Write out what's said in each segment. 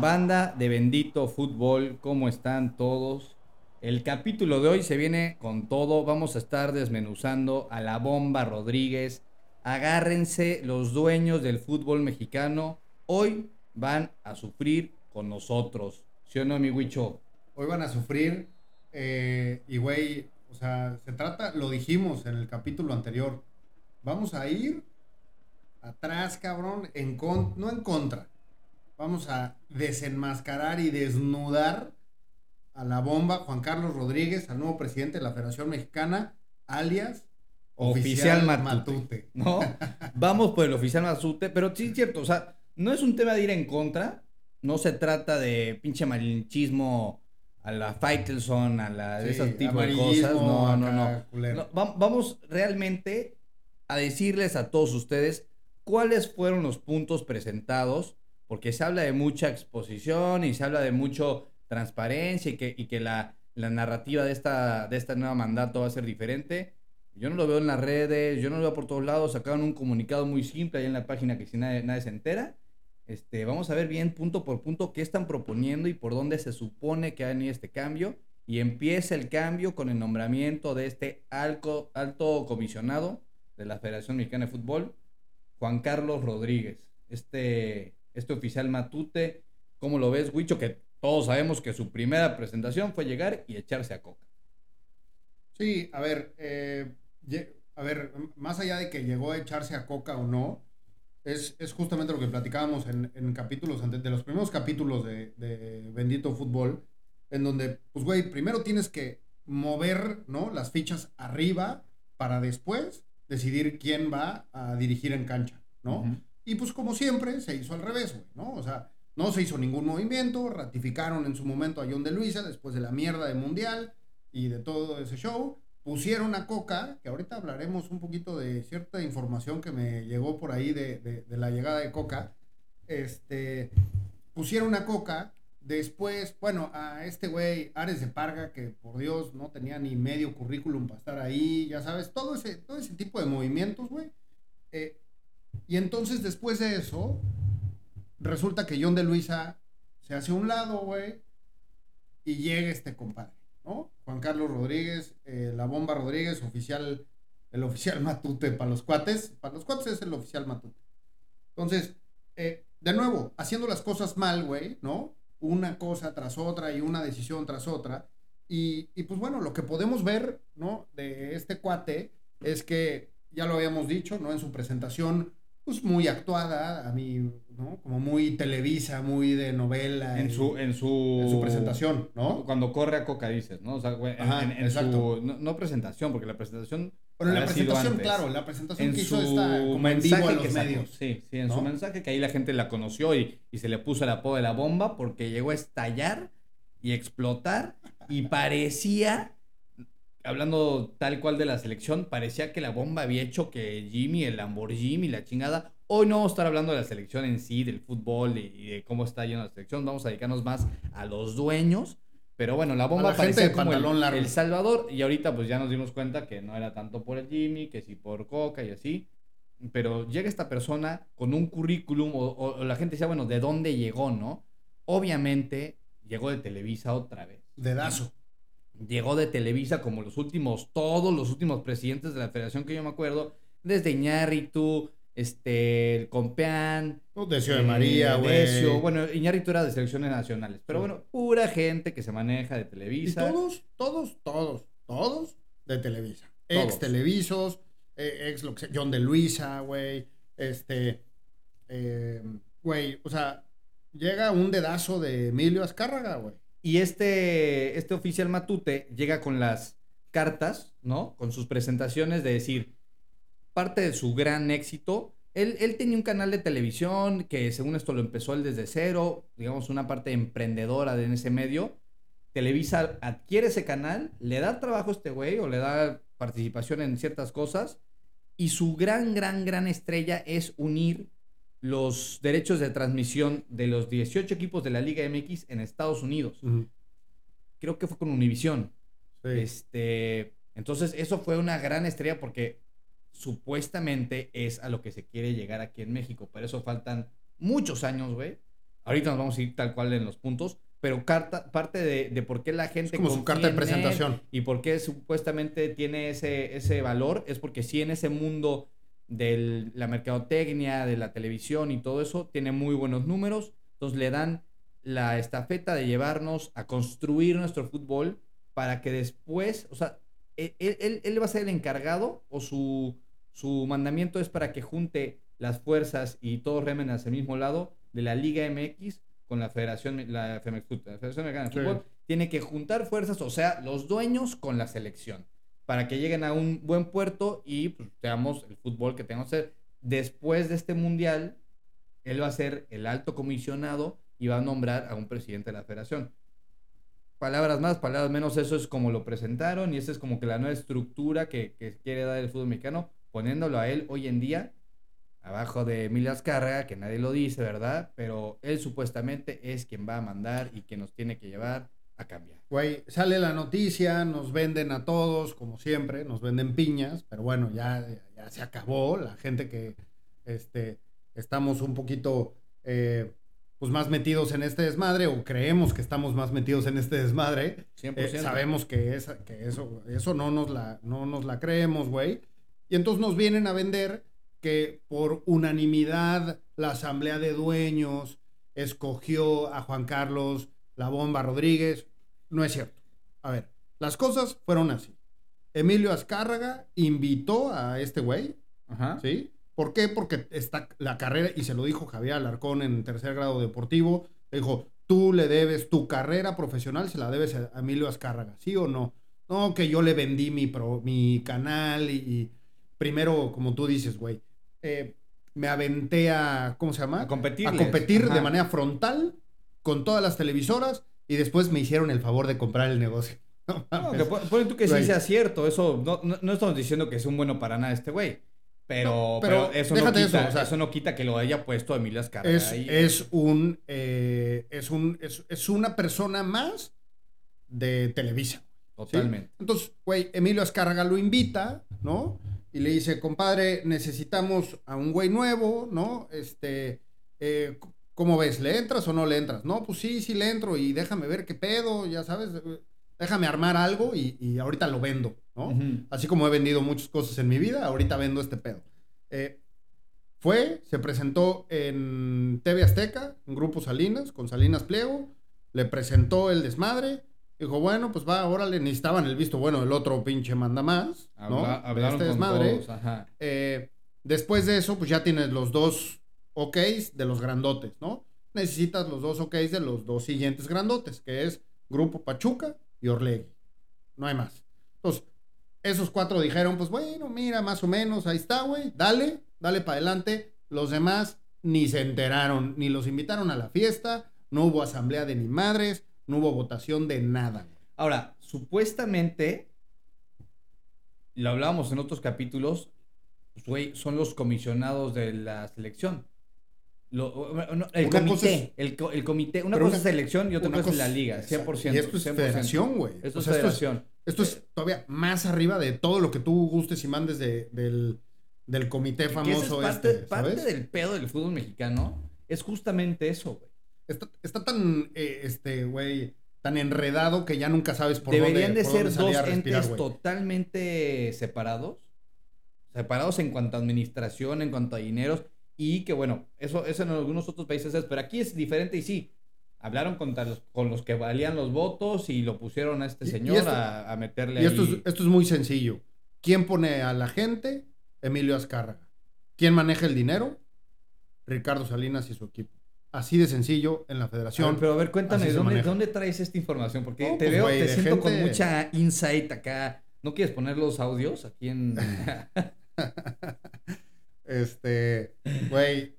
Banda de Bendito Fútbol, ¿cómo están todos? El capítulo de hoy se viene con todo. Vamos a estar desmenuzando a la bomba Rodríguez. Agárrense los dueños del fútbol mexicano. Hoy van a sufrir con nosotros. ¿Sí o no, mi Huicho? Hoy van a sufrir. eh, y güey, o sea, se trata, lo dijimos en el capítulo anterior. Vamos a ir atrás, cabrón, no en contra. Vamos a desenmascarar y desnudar a la bomba Juan Carlos Rodríguez, al nuevo presidente de la Federación Mexicana, alias Oficial Oficial, Matute. Matute. ¿No? Vamos por el oficial Mazute, pero sí es cierto, o sea, no es un tema de ir en contra. No se trata de pinche malinchismo a la Faitelson, a la de Sí, ese tipo de cosas. No, no, no. vamos realmente a decirles a todos ustedes cuáles fueron los puntos presentados, porque se habla de mucha exposición y se habla de mucho transparencia y que, y que la, la narrativa de esta, de esta nueva mandato va a ser diferente. Yo no lo veo en las redes, yo no lo veo por todos lados, sacaron un comunicado muy simple ahí en la página que si nadie, nadie se entera. Este, vamos a ver bien punto por punto qué están proponiendo y por dónde se supone que va a venir este cambio. Y empieza el cambio con el nombramiento de este alco- alto comisionado de la Federación Mexicana de Fútbol, Juan Carlos Rodríguez. Este, este oficial Matute, ¿cómo lo ves, Huicho? Que todos sabemos que su primera presentación fue llegar y echarse a coca. Sí, a ver, eh, a ver, más allá de que llegó a echarse a coca o no, es, es justamente lo que platicábamos en, en capítulos, ante- de los primeros capítulos de, de Bendito Fútbol, en donde, pues, güey, primero tienes que mover, ¿no? Las fichas arriba para después decidir quién va a dirigir en cancha, ¿no? Y pues como siempre, se hizo al revés, güey, ¿no? O sea, no se hizo ningún movimiento, ratificaron en su momento a John de Luisa después de la mierda de Mundial y de todo ese show. Pusieron a Coca, que ahorita hablaremos un poquito de cierta información que me llegó por ahí de, de- la llegada de Coca. Este, pusieron a Coca, después, bueno, a este güey, Ares de Parga, que por Dios no tenía ni medio currículum para estar ahí, ya sabes, todo ese, todo ese tipo de movimientos, güey. Eh, y entonces después de eso, resulta que John de Luisa se hace a un lado, güey, y llega este compadre, ¿no? Juan Carlos Rodríguez, eh, la bomba Rodríguez, oficial, el oficial Matute para los cuates. Para los cuates es el oficial Matute. Entonces, eh, de nuevo, haciendo las cosas mal, güey, ¿no? Una cosa tras otra y una decisión tras otra. Y, y pues bueno, lo que podemos ver, ¿no? De este cuate es que, ya lo habíamos dicho, ¿no? En su presentación, pues muy actuada, a mí, ¿no? Como muy televisa, muy de novela. En y- su, en su, en su presentación, ¿no? Cuando corre a coca dices, ¿no? O sea, güey, en, Ajá, en- en exacto. su, no, no presentación, porque la presentación Bueno, en la presentación, claro, la presentación en que hizo esta como en vivo a mensaje los medios. Sí, sí, en ¿no? su mensaje que ahí la gente la conoció y, y se le puso el apodo de la bomba porque llegó a estallar y explotar y parecía, hablando tal cual de la selección, parecía que la bomba había hecho que Jimmy, el Lamborghini, la chingada. Hoy no vamos a estar hablando de la selección en sí, del fútbol y, y de cómo está yendo la selección. Vamos a dedicarnos más a los dueños. Pero bueno, la bomba la parecía como el, pantalón largo. el Salvador y ahorita pues ya nos dimos cuenta que no era tanto por el Jimmy, que sí por Coca y así. Pero llega esta persona con un currículum o, o- o la gente decía, bueno, ¿de dónde llegó, no? Obviamente llegó de Televisa otra vez. Dedazo. Llegó de Televisa como los últimos, todos los últimos presidentes de la federación que yo me acuerdo, desde Iñárritu, este, el Compeán, Decio de eh, María, güey. Bueno, Iñárritu era de selecciones nacionales, pero Sí. bueno, pura gente que se maneja de Y Televisa. todos, todos, todos, todos de Televisa. Todos. Ex Televisos, eh, ex lo que sea, John de Luisa, güey. Este, eh, güey, o sea, llega un dedazo de Emilio Azcárraga, güey. Y este, este oficial Matute llega con las cartas, ¿no? Con sus presentaciones de decir, parte de su gran éxito, él, él tenía un canal de televisión que según esto lo empezó él desde cero, digamos una parte emprendedora de en ese medio. Televisa adquiere ese canal, le da trabajo a este güey o le da participación en ciertas cosas y su gran, gran, gran estrella es unir los derechos de transmisión de los 18 equipos de la Liga MX en Estados Unidos. Creo que fue con Univision. Sí. Este, entonces, eso fue una gran estrella porque supuestamente es a lo que se quiere llegar aquí en México. Pero eso faltan muchos años, güey. Ahorita nos vamos a ir tal cual en los puntos, pero carta, parte de, de por qué la gente... como su carta de presentación. Y por qué supuestamente tiene ese, ese valor, es porque sí en ese mundo de la mercadotecnia, de la televisión y todo eso, tiene muy buenos números, entonces le dan la estafeta de llevarnos a construir nuestro fútbol para que después, o sea, él, él- él va a ser el encargado o su, su mandamiento es para que junte las fuerzas y todos remen hacia el mismo lado de la Liga MX con la Federación, la FMX Fut- la Federación Mexicana de Sí. Fútbol. Tiene que juntar fuerzas, o sea, los dueños con la selección, para que lleguen a un buen puerto y pues, veamos el fútbol que tenemos que hacer. Después de este mundial, él va a ser el alto comisionado y va a nombrar a un presidente de la federación. Palabras más, palabras menos, eso es como lo presentaron y esa es como que la nueva estructura que, que quiere dar el fútbol mexicano, poniéndolo a él hoy en día, abajo de Emilio Azcárraga, que nadie lo dice, ¿verdad? Pero él supuestamente es quien va a mandar y quien nos tiene que llevar a cambiar. Güey, sale la noticia, nos venden a todos, como siempre, nos venden piñas, pero bueno, ya, ya se acabó. La gente que este, estamos un poquito eh, pues más metidos en este desmadre, o creemos que estamos más metidos en este desmadre, 100%. eh, sabemos que, que eso, eso no, nos la, no nos la creemos, güey. Y entonces nos vienen a vender que por unanimidad la asamblea de dueños escogió a Juan Carlos La Bomba Rodríguez. No es cierto. A ver, las cosas fueron así. Emilio Azcárraga invitó a este güey, Ajá. ¿sí? ¿Por qué? Porque está la carrera, y se lo dijo Javier Alarcón en tercer grado deportivo, le dijo, tú le debes tu carrera profesional, se la debes a Emilio Azcárraga, ¿sí o no? No, que yo le vendí mi, pro- mi canal y, y primero, como tú dices, güey, eh, me aventé a, ¿cómo se llama? A competirles. A competir de manera frontal con todas las televisoras y después me hicieron el favor de comprar el negocio. No que pon- ponle tú que sí sea cierto, eso no, no, no estamos diciendo que es un bueno para nada este güey. Pero, pero, pero eso, no quita, eso, o sea, eso no quita que lo haya puesto Emilio Azcárraga es, ahí. es un eh, es un es, es una persona más de Televisa. ¿sí? Totalmente. Entonces, güey, Emilio Azcárraga lo invita, ¿no? Y le dice, compadre, necesitamos a un güey nuevo, ¿no? Este, eh, ¿cómo ves? ¿Le entras o no le entras? No, pues sí, sí le entro y déjame ver qué pedo, ya sabes, eh, déjame armar algo y, y ahorita lo vendo, ¿no? Así como he vendido muchas cosas en mi vida, ahorita vendo este pedo. Eh, fue, se presentó en TV Azteca, en Grupo Salinas, con Salinas Pliego, le presentó el desmadre, dijo, bueno, pues va, órale, necesitaban el visto bueno del otro pinche manda más, ¿no? Habla- De hablaron este con desmadre. todos, ajá. Eh, después de eso, pues ya tienes los dos OKs de los grandotes, ¿no? Necesitas los dos OKs de los dos siguientes grandotes, que es Grupo Pachuca y Orlegui. No hay más. Entonces, esos cuatro dijeron, pues bueno, mira, más o menos, ahí está, güey, dale, dale para adelante. Los demás ni se enteraron, ni los invitaron a la fiesta, no hubo asamblea de ni madres, no hubo votación de nada. Ahora, supuestamente, lo hablábamos en otros capítulos, pues, güey, son los comisionados de la selección. Lo- no, el Una cosa comité, es- el, co- el comité, una cosa es selección y otra cosa es la liga, exacto. 100%. Y esto es 100%. federación, güey. Esto O es sea. Esto es todavía más arriba de todo lo que tú gustes y mandes de- del, del comité famoso es parte, este, parte ¿sabes? del pedo del fútbol mexicano es justamente eso, güey. Está, está tan, eh, este, güey, tan enredado que ya nunca sabes por Deberían dónde de por ser dos respirar, entes totalmente separados. Separados en cuanto a administración, en cuanto a dineros. Y que bueno, eso, eso en algunos otros países es, pero aquí es diferente y sí. Hablaron contra los, con los que valían los votos y lo pusieron a este señor esto- a, a meterle Y esto es, esto es muy sencillo. ¿Quién pone a la gente? Emilio Azcárraga. ¿Quién maneja el dinero? Ricardo Salinas y su equipo. Así de sencillo en la federación. ver, pero a ver, cuéntame, ¿dónde. ¿dónde traes esta información? Porque No, te pues, veo, te siento con mucha insight acá. ¿No quieres poner los audios aquí en...? Este, güey,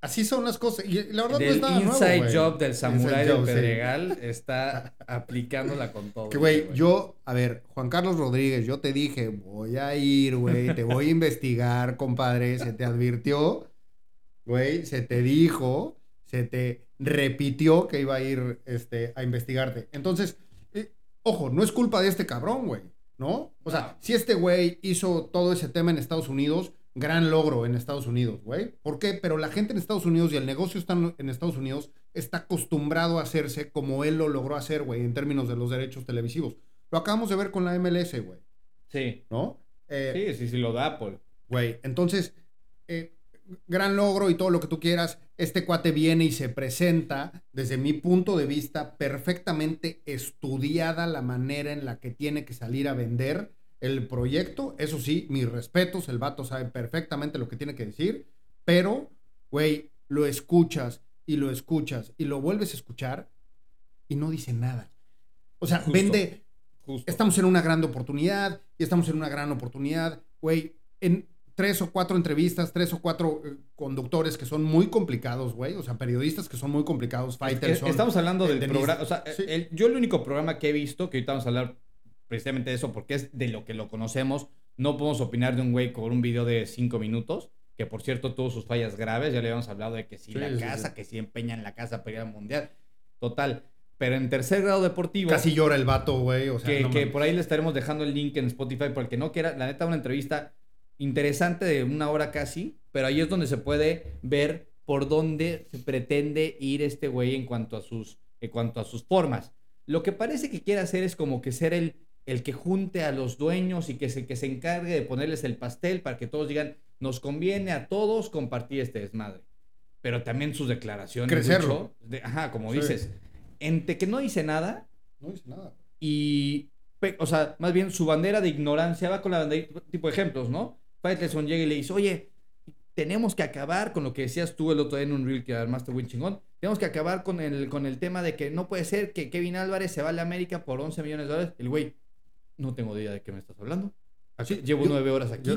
así son las cosas. Y la verdad no es del nada inside job del samurái del sí. Pedregal está aplicándola con todo. Que, güey, yo, a ver, Juan Carlos Rodríguez, yo te dije, voy a ir, güey, te voy a investigar, compadre, se te advirtió, güey, se te dijo, se te repitió que iba a ir, este, a investigarte. Entonces, eh, ojo, no es culpa de este cabrón, güey, ¿no? O sea, No. si este güey hizo todo ese tema en Estados Unidos, gran logro en Estados Unidos, güey. ¿Por qué? Pero la gente en Estados Unidos y el negocio están en Estados Unidos está acostumbrado a hacerse como él lo logró hacer, güey, en términos de los derechos televisivos. Lo acabamos de ver con la MLS, güey. Sí. ¿No? Eh, sí, sí, sí, lo da Apple. Güey, entonces, eh, gran logro y todo lo que tú quieras. Este cuate viene y se presenta, desde mi punto de vista, perfectamente estudiada la manera en la que tiene que salir a vender el proyecto. Eso sí, mis respetos, el vato sabe perfectamente lo que tiene que decir, pero, güey, lo escuchas y lo escuchas y lo vuelves a escuchar y no dice nada. O sea, vende. Estamos en una gran oportunidad y estamos en una gran oportunidad. Güey, en tres o cuatro entrevistas, tres o cuatro eh, conductores que son muy complicados, güey. O sea, periodistas que son muy complicados, fighters. estamos hablando del programa. O sea, yo el único programa que he visto, que ahorita vamos a hablar precisamente eso, porque es de lo que lo conocemos. No podemos opinar de un güey con un video de cinco minutos que por cierto tuvo sus fallas graves, ya le habíamos hablado de que si la casa, que si empeña en la casa para ir al mundial. Total. Pero en tercer grado deportivo. Casi llora el vato, güey. O sea, que, por ahí le estaremos dejando el link en Spotify porque no quiera. La neta, una entrevista interesante de una hora casi. Pero ahí es donde se puede ver por dónde se pretende ir este güey en cuanto a sus, en cuanto a sus formas. Lo que parece que quiere hacer es como que ser el, el que junte a los dueños y que se, que se encargue de ponerles el pastel para que todos digan, nos conviene a todos compartir este desmadre. Pero también sus declaraciones. Crecerlo. ajá, como dices. Entre que no dice nada. No dice nada. Y, o sea, más bien su bandera de ignorancia va con la bandera, tipo de ejemplos, ¿no? Faitelson llega y le dice, oye, tenemos que acabar con lo que decías tú el otro día en un reel que armaste buen chingón. Tenemos que acabar con el, con el tema de que no puede ser que Kevin Álvarez se va a la América por 11 millones de dólares. El güey, no tengo idea de qué me estás hablando llevo nueve horas aquí.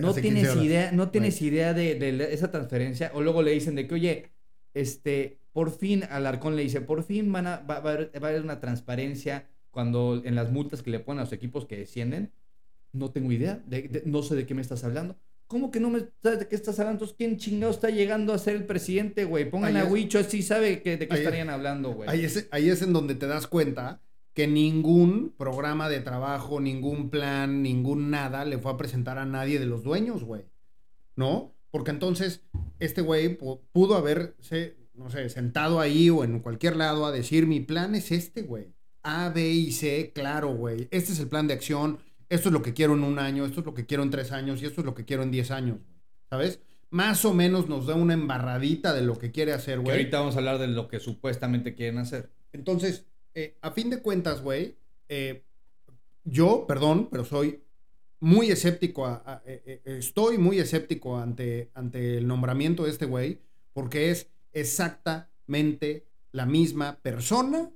no tienes idea, no tienes idea de, esa transferencia. O luego le dicen de que, oye, este, por fin, Alarcón le dice, por fin van a, va, a haber, una transparencia cuando en las multas que le ponen a los equipos que descienden. No tengo idea, no sé de qué me estás hablando. ¿Cómo que no me sabes de qué estás hablando? Entonces, ¿quién chingado está llegando a ser el presidente, güey? Pongan a Huicho, así sabe que, de qué estarían hablando, güey. Ahí es, ahí es en donde te das cuenta que ningún programa de trabajo, ningún plan, ningún nada le fue a presentar a nadie de los dueños, güey. ¿No? Porque entonces este güey pudo haberse, no sé, sentado ahí o en cualquier lado a decir, mi plan es este, güey. A, B y C, claro, güey. Este es el plan de acción. Esto es lo que quiero en un año, esto es lo que quiero en tres años y esto es lo que quiero en diez años, ¿sabes? Más o menos nos da una embarradita de lo que quiere hacer, güey. ahorita vamos a hablar de lo que supuestamente quieren hacer. Entonces, eh, a fin de cuentas, güey, eh, yo, perdón, pero soy muy escéptico, eh, estoy muy escéptico ante, ante el nombramiento de este güey, porque es exactamente la misma persona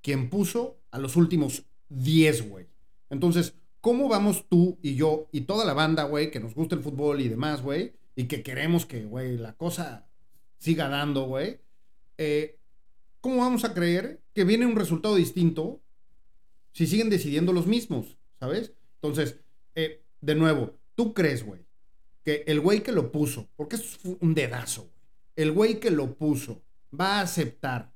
quien puso a los últimos 10, güey. Entonces, ¿cómo vamos tú y yo y toda la banda, güey, que nos gusta el fútbol y demás, güey, y que queremos que, güey, la cosa siga dando, güey? ¿Cómo vamos a creer que viene un resultado distinto si siguen decidiendo los mismos? ¿Sabes? Entonces, eh, de nuevo, ¿tú crees, güey, que el güey que lo puso, porque es un dedazo, güey, el güey que lo puso va a aceptar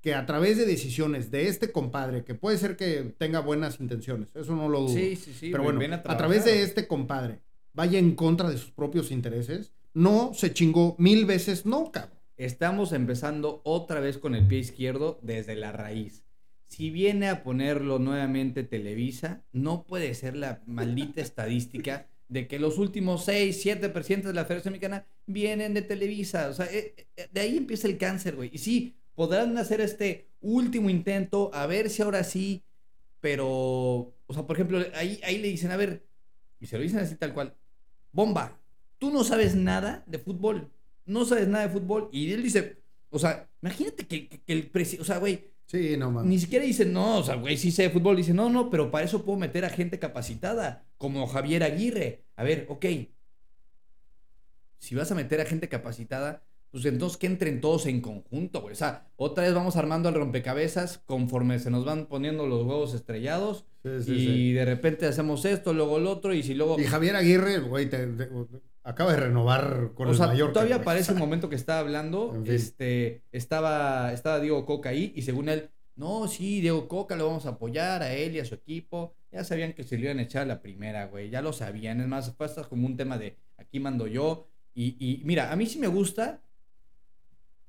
que a través de decisiones de este compadre, que puede ser que tenga buenas intenciones, eso no lo dudo. Sí, sí, sí. Pero bueno, a, a través de este compadre, vaya en contra de sus propios intereses, no se chingó mil veces, no, cabrón. Estamos empezando otra vez con el pie izquierdo desde la raíz. Si viene a ponerlo nuevamente Televisa, no puede ser la maldita estadística de que los últimos 6, 7 presidentes de la Federación Mexicana vienen de Televisa. O sea, eh, eh, de ahí empieza el cáncer, güey. Y sí, podrán hacer este último intento, a ver si ahora sí, pero, o sea, por ejemplo, ahí, ahí le dicen, a ver, y se lo dicen así tal cual, bomba, tú no sabes nada de fútbol no sabes nada de fútbol. Y él dice, o sea, imagínate que, el presidente, o sea, güey. Sí, no mames. Ni siquiera dice, no, o sea, güey, sí sé de fútbol. Dice, no, no, pero para eso puedo meter a gente capacitada, como Javier Aguirre. A ver, ok. Si vas a meter a gente capacitada, pues entonces que entren todos en conjunto, güey. O sea, otra vez vamos armando el rompecabezas conforme se nos van poniendo los huevos estrellados. Sí, sí, y de repente hacemos esto, luego el otro, y si luego. Y Javier Aguirre, güey, te, acaba de renovar con o el sea, Todavía parece el momento que estaba hablando. Este, estaba, estaba Diego Coca ahí y según él, no, sí, Diego Coca lo vamos a apoyar a él y a su equipo. Ya sabían que se le iban a echar la primera, güey. Ya lo sabían. Es más, fue hasta como un tema de aquí mando yo. Y, y mira, a mí sí me gusta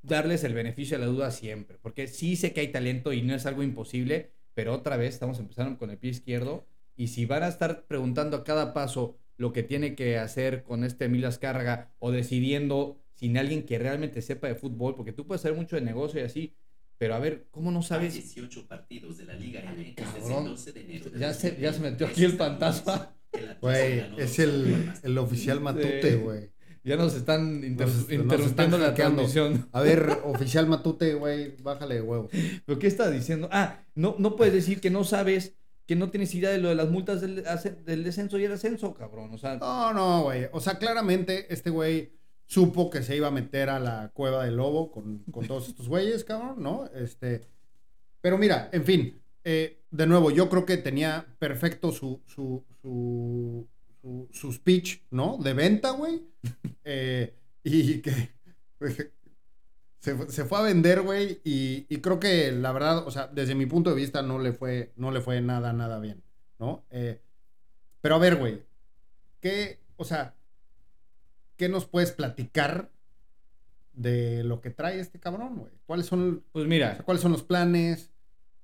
darles el beneficio de la duda siempre, porque sí sé que hay talento y no es algo imposible, pero otra vez estamos empezando con el pie izquierdo y si van a estar preguntando a cada paso lo que tiene que hacer con este Emilio Azcárraga o decidiendo sin alguien que realmente sepa de fútbol, porque tú puedes saber mucho de negocio y así, pero a ver, ¿cómo no sabes? 18 partidos de la Liga MX desde el Cabrón. 12 de enero. de Ya se, ya se 2020. metió aquí el fantasma. Güey, es 2 a el, 1. el oficial Matute, Sí. güey. Ya nos están inter- Nos- nos interrumpiendo están la transmisión. A ver, oficial Matute, güey, bájale de huevo. ¿Pero qué estás diciendo? Ah, no, no puedes decir que no sabes, que no tienes idea de lo de las multas del descenso y el ascenso, cabrón. O sea, No, no, güey. O sea, claramente este güey supo que se iba a meter a la cueva del lobo con, con todos estos güeyes, cabrón, ¿no? Este. Pero mira, en fin. eh, de nuevo, yo creo que tenía perfecto su, su, su, su, su speech, ¿no? De venta, güey. Eh, y que se, fu- se fue a vender, güey. Y, y creo que la verdad, o sea, desde mi punto de vista no le fue, no le fue nada, nada bien, ¿no? Eh, pero a ver, güey. ¿Qué, o sea, qué nos puedes platicar de lo que trae este cabrón, güey? ¿Cuáles son, pues o mira, sea, cuáles son los planes?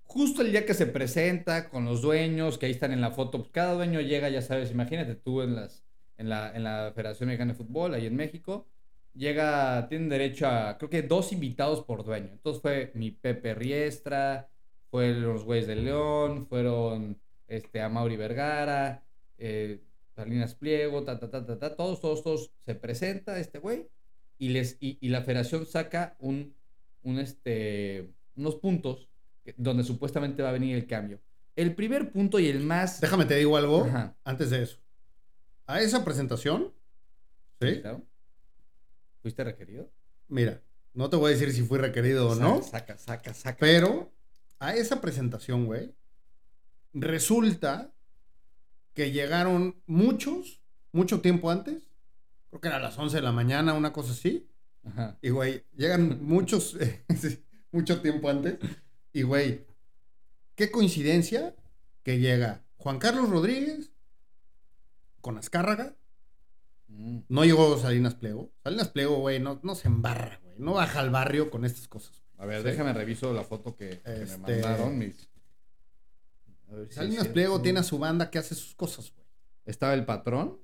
Justo el día que se presenta con los dueños, que ahí están en la foto, pues cada dueño llega, ya sabes, imagínate tú en las en la, en la Federación Mexicana de Fútbol, ahí en México, llega, tienen derecho a, creo que dos invitados por dueño. Entonces fue mi Pepe Riestra, fueron los güeyes de León, fueron este, a Vergara, eh, Salinas Pliego, ta, ta, ta, ta, ta, todos, todos, todos, se presenta este güey y, les, y, y la federación saca un, un este, unos puntos donde supuestamente va a venir el cambio. El primer punto y el más... Déjame te digo algo Ajá. antes de eso. A esa presentación, ¿sí? ¿Fuiste requerido? Mira, no te voy a decir si fui requerido o no, Saca, saca, saca. pero a esa presentación, güey, resulta que llegaron muchos, mucho tiempo antes, creo que era a las 11 de la mañana, una cosa así, Ajá. Y, güey, llegan muchos, mucho tiempo antes. Y, güey, qué coincidencia que llega Juan Carlos Rodríguez con Azcárraga. Mm. No llegó Salinas Pliego. Salinas Pliego, güey, no, no se embarra, güey. No baja al barrio con estas cosas. A ver, Sí. déjame reviso la foto que, que Este- me mandaron mis... A ver si es Salinas. Pliego tiene a su banda que hace sus cosas, güey. Estaba el patrón,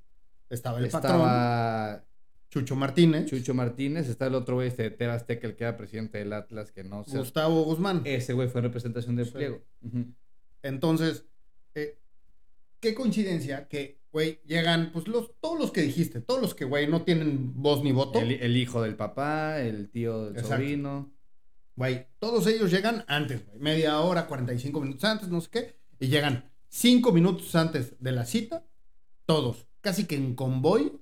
Estaba el patrón, estaba Chucho Martínez, Chucho Martínez, está el otro güey, este de Azteca, el que era presidente del Atlas, que no sé. Gustavo Guzmán. Ese güey fue en representación de Sí. Pliego. Entonces, eh, qué coincidencia que, güey, llegan, pues, los, todos los que dijiste, todos los que, güey, no tienen voz ni voto. El, el hijo del papá, el tío del Exacto. sobrino. Güey, todos ellos llegan antes, güey. Media hora, 45 minutos antes, no sé qué. Y llegan 5 minutos antes de la cita. Todos, casi que en convoy.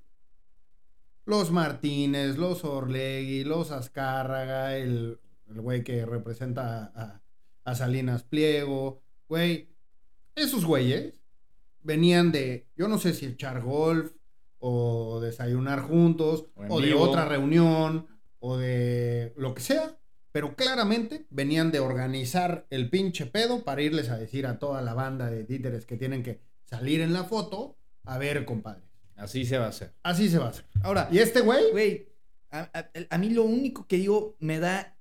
Los Martínez, los Orlegui, los Azcárraga, el el güey que representa a, a- Salinas Pliego. Güey, esos güeyes venían de, yo no sé si echar golf o desayunar juntos O de otra reunión o de lo que sea, pero claramente venían de organizar el pinche pedo para irles a decir a toda la banda de títeres que tienen que salir en la foto, a ver, compadre. Así se va a hacer. Así se va a hacer. Ahora, Y este güey, Güey, a, a- a mí lo único que digo me da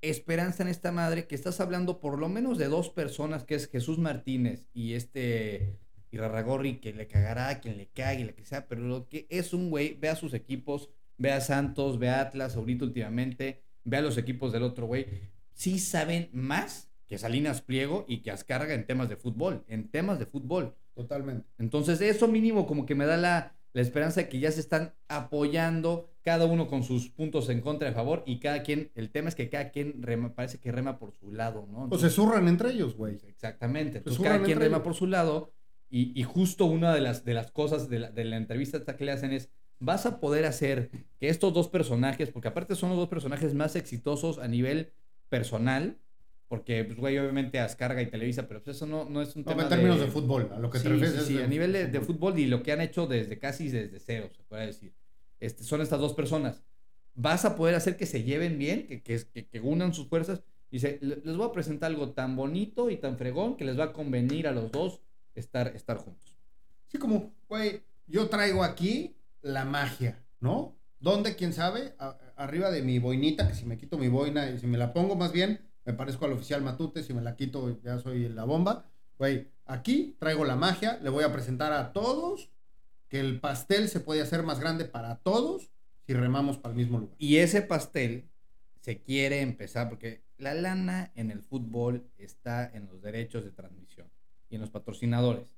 esperanza en esta madre que estás hablando por lo menos de dos personas, que es Jesús Martínez y este Irarragorri, que le cagará a quien le cague, lo que sea, pero lo que es un güey, ve a sus equipos, ve a Santos, ve a Atlas ahorita últimamente, ve a los equipos del otro güey, sí saben más que Salinas Pliego y que Azcárraga en temas de fútbol, en temas de fútbol. Totalmente. Entonces, eso mínimo como que me da la, la esperanza de que ya se están apoyando, cada uno con sus puntos en contra y a favor, y cada quien, el tema es que cada quien rema, parece que rema por su lado, ¿no? Pues se zurran entre ellos, güey. Exactamente. Entonces, cada quien rema ellos. por su lado, y, y justo una de las, de las cosas de la, de la entrevista que le hacen es, vas a poder hacer que estos dos personajes, porque aparte son los dos personajes más exitosos a nivel personal, porque, pues, güey, obviamente Azcarga y Televisa, pero pues eso no, no es un No, tema en términos de... fútbol, a lo que Sí, te refieres. sí, sí, de a nivel de, de fútbol y lo que han hecho desde casi desde cero, se puede decir. Este, son estas dos personas. Vas a poder hacer que se lleven bien, que, que, que, que unan sus fuerzas. Dice, "Le- les voy a presentar algo tan bonito y tan fregón que les va a convenir a los dos estar, estar juntos. Sí, como, güey, yo traigo aquí la magia, ¿no? ¿Dónde? ¿Quién sabe? A, arriba de mi boinita, que si me quito mi boina y si me la pongo más bien, me parezco al oficial Matute, si me la quito ya soy la bomba. Güey, aquí traigo la magia, le voy a presentar a todos que el pastel se puede hacer más grande para todos si remamos para el mismo lugar. Y ese pastel se quiere empezar porque la lana en el fútbol está en los derechos de transmisión y en los patrocinadores.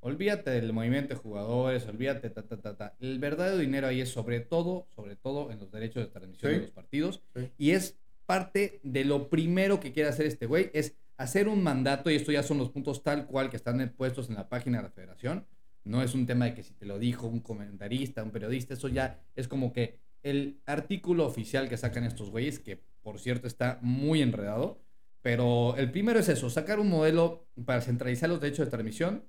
Olvídate del movimiento de jugadores, olvídate, ta, ta, ta, ta. El verdadero dinero ahí es sobre todo, sobre todo en los derechos de transmisión Sí. de los partidos. Sí. Y es parte de lo primero que quiere hacer este güey, es hacer un mandato, y esto ya son los puntos tal cual que están puestos en la página de la federación. No es un tema de que si te lo dijo un comentarista, un periodista, eso ya es como que el artículo oficial que sacan estos güeyes, que por cierto está muy enredado, pero el primero es eso, sacar un modelo para centralizar los derechos de transmisión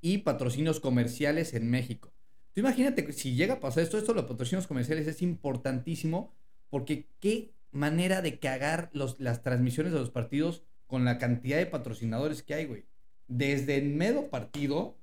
y patrocinios comerciales en México. Tú imagínate si llega a pasar esto, esto de los patrocinios comerciales es importantísimo porque qué manera de cagar los, las transmisiones de los partidos con la cantidad de patrocinadores que hay, güey. Desde el medio partido, o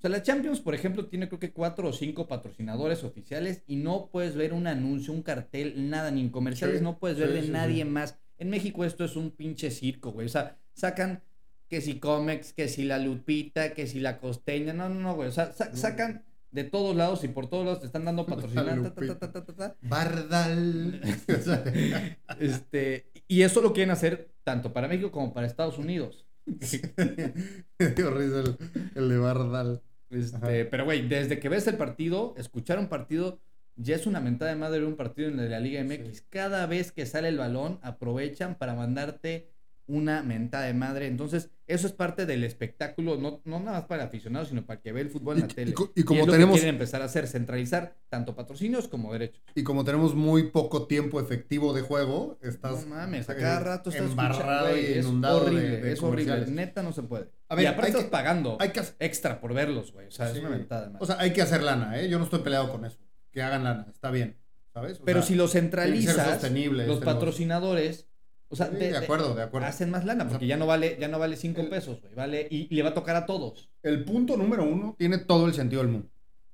sea, la Champions, por ejemplo, tiene creo que cuatro o cinco patrocinadores oficiales y no puedes ver un anuncio, un cartel, nada, ni en comerciales, Sí, no puedes ver de sí, nadie más. En México esto es un pinche circo, güey. O sea, sacan que si Comex, que si la Lupita, que si la Costeña. No, no, no, güey. O sea, sa- sacan de todos lados y por todos lados te están dando ta. Bardal. Este, y eso lo quieren hacer tanto para México como para Estados Unidos. me dio risa el, de Bardal. Este, pero, güey, desde que ves el partido, escuchar un partido ya es una mentada de madre un partido en la Liga MX. Sí. Cada vez que sale el balón, aprovechan para mandarte una mentada de madre. Entonces, eso es parte del espectáculo, no, no nada más para el aficionado, sino para que ve el fútbol en Y- la tele. y co- y como es lo tenemos- que quieren empezar a hacer, centralizar tanto patrocinios como derechos. Y como tenemos muy poco tiempo efectivo de juego, estás. no mames, a eh, cada rato estás embarrado y güey, es inundado horrible, de, de es horrible, neta no se puede. A ver, y aparte estás que- pagando Hay que, extra por verlos, güey, o sea, Sí. es una mentada de madre. o sea, hay que hacer lana, ¿eh? Yo no estoy peleado con eso. Que hagan lana, está bien. ¿Sabes? O Pero sea, si lo que centralizas, los este patrocinadores, o sea, Sí, de- acuerdo, de acuerdo. hacen más lana, porque ya no vale, ya no vale cinco El- pesos, güey, vale, y, y le va a tocar a todos. El punto número uno tiene todo el sentido del mundo.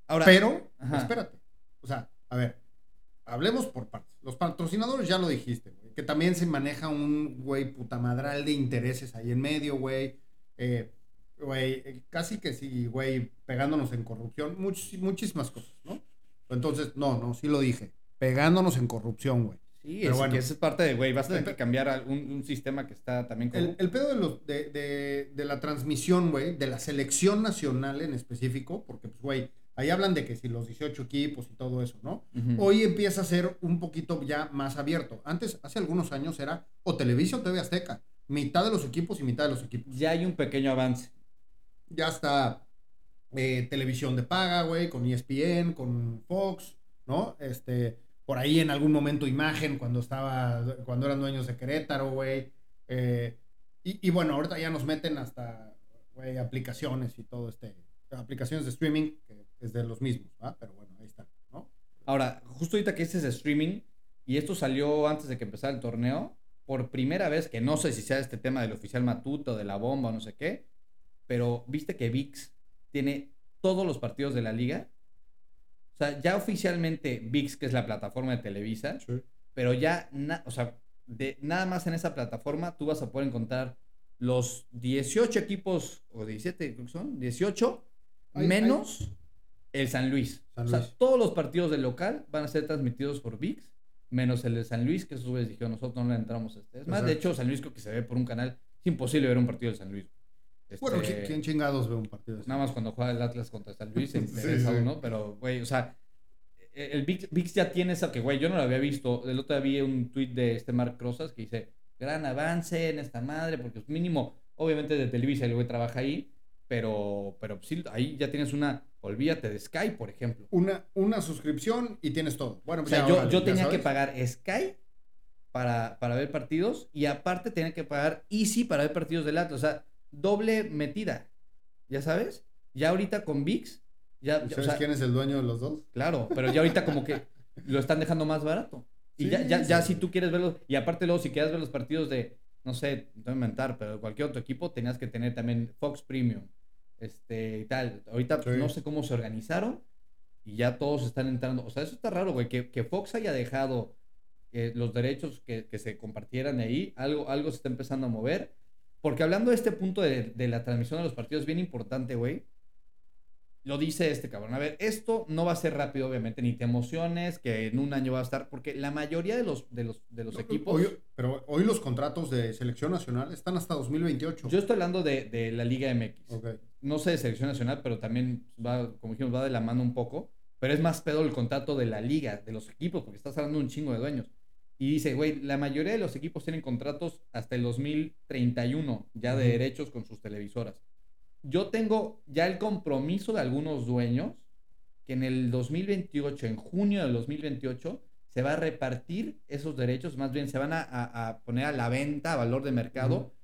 Ahora, Pero, Ajá. espérate. O sea, a ver, hablemos por partes. Los patrocinadores ya lo dijiste, güey. Que también se maneja un, güey, putamadral de intereses ahí en medio, güey. Eh, güey, eh, casi que sí, güey, pegándonos en corrupción. much- muchísimas cosas, ¿no? Entonces, no, no, sí lo dije. Pegándonos en corrupción, güey. Sí, pero es, bueno. que esa es parte de, güey, vas a tener que El- cambiar un, un sistema que está también El, corrupto. el pedo de, los, de, de, de la transmisión, güey, de la selección nacional en específico, porque, pues, güey, ahí hablan de que si los 18 equipos y todo eso, ¿no? Hoy empieza a ser un poquito ya más abierto. Antes, hace algunos años, era o Televisa o TV Azteca. Mitad de los equipos y mitad de los equipos. Ya hay un pequeño avance. Ya está eh, televisión de paga, güey, con ESPN, con Fox, ¿no? Este, por ahí en algún momento imagen cuando estaba, cuando eran dueños de Querétaro, güey. Eh, y, y bueno, ahorita ya nos meten hasta, aplicaciones y todo este, aplicaciones de streaming, que es de los mismos, ¿va? Pero bueno, ahí está, ¿no? Ahora, justo ahorita que este es streaming, y esto salió antes de que empezara el torneo, por primera vez, que no sé si sea este tema del oficial Matuto, de la bomba o no sé qué, pero viste que VIX tiene todos los partidos de la liga. O sea, ya oficialmente VIX, que es la plataforma de Televisa, pero ya, na- o sea, de, nada más en esa plataforma tú vas a poder encontrar los 18 equipos, o 17, creo que son, 18, Hay- menos el San Luis. San o sea, todos los partidos del local van a ser transmitidos por VIX, menos el de San Luis, que esos güeyes dijeron, nosotros no le entramos a este. Es más, de hecho, San Luis creo que se ve por un canal. Es imposible ver un partido de San Luis. Este, Bueno, ¿quién, quién chingados ve un partido así? Nada más cuando juega el Atlas contra San Luis se Sí, interesa sí. uno, pero, güey, o sea, e, el VIX, VIX ya tiene esa que, güey, yo no lo había visto. El otro día vi un tweet de este Mark Rosas que dice, gran avance en esta madre, porque es mínimo, obviamente de Televisa el güey trabaja ahí, pero, pero sí, ahí ya tienes una, olvídate de Sky, por ejemplo. Una, una suscripción y tienes todo. Bueno, O pues sea, ya, yo, yo tenía que pagar Sky para, para ver partidos y aparte tenía que pagar Easy para ver partidos del Atlas. O sea, doble metida. ¿Ya sabes? Ya ahorita con VIX, ya, ya- o ¿Sabes sea, quién es el dueño de los dos? claro, pero ya ahorita como que lo están dejando más barato. Y Sí, ya, ya, ya si tú quieres verlos, y aparte luego si quieres ver los partidos de, no sé, no voy a inventar, pero de cualquier otro equipo, tenías que tener también Fox Premium, este, y tal. Ahorita Sí. no sé cómo se organizaron y ya todos están entrando. O sea, eso está raro, güey, que, que Fox haya dejado eh, los derechos que, que se compartieran ahí, algo, algo se está empezando a mover. Porque hablando de este punto de, de la transmisión de los partidos, bien importante, güey. Lo dice este cabrón. A ver, esto no va a ser rápido, obviamente, ni te emociones, que en un año va a estar, porque la mayoría de los, de los, de los No, equipos. hoy- pero hoy los contratos de selección nacional están hasta 2028. Yo estoy hablando de, de la Liga MX. Ok. No sé de selección nacional, pero también va, como dijimos, va de la mano un poco. Pero es más pedo el contrato de la liga, de los equipos, porque estás hablando de un chingo de dueños. Y dice, güey, la mayoría de los equipos tienen contratos hasta el 2031 ya de derechos con sus televisoras. Yo tengo ya el compromiso de algunos dueños que en el 2028, en junio del 2028, se va a repartir esos derechos, más bien se van a, a- a poner a la venta, a valor de mercado.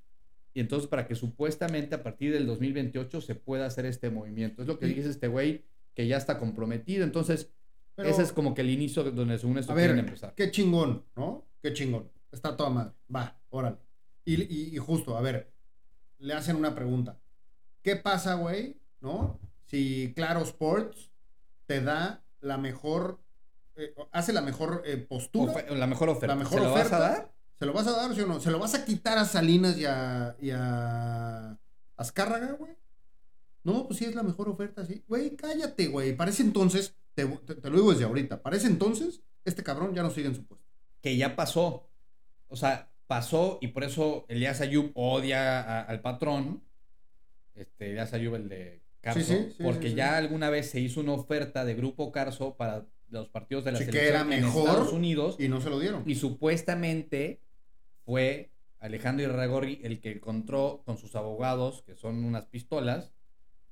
Y entonces para que supuestamente a partir del 2028 se pueda hacer este movimiento. Es lo que dice este güey que ya está comprometido. Entonces, Pero- ese es como que el inicio de donde según esto A ver, quieren empezar. qué chingón, ¿no? Qué chingón. Está toda madre. Va, órale. Y, y- y justo, a ver, le hacen una pregunta. ¿Qué pasa, güey? ¿No? Si Claro Sports te da la mejor, eh, hace la mejor eh, postura. La mejor oferta. La mejor ¿Se lo vas oferta. a dar? ¿Se lo vas a dar, sí o no? ¿Se lo vas a quitar a Salinas y a, y a Azcárraga, güey? No, pues sí es la mejor oferta, sí. Güey, cállate, güey. Para ese entonces, te, te- te lo digo desde ahorita, para ese entonces, este cabrón ya no sigue en su puesto. Que ya pasó. O sea, pasó y por eso Elías Ayub odia a- al patrón. Este, Elías Ayub, el de Carso. Sí, sí, sí, porque ya alguna vez se hizo una oferta de Grupo Carso para los partidos de la Sí, que selección era en mejor Estados Unidos. Y no se lo dieron. Y supuestamente fue Alejandro Irragorri el que encontró con sus abogados, que son unas pistolas,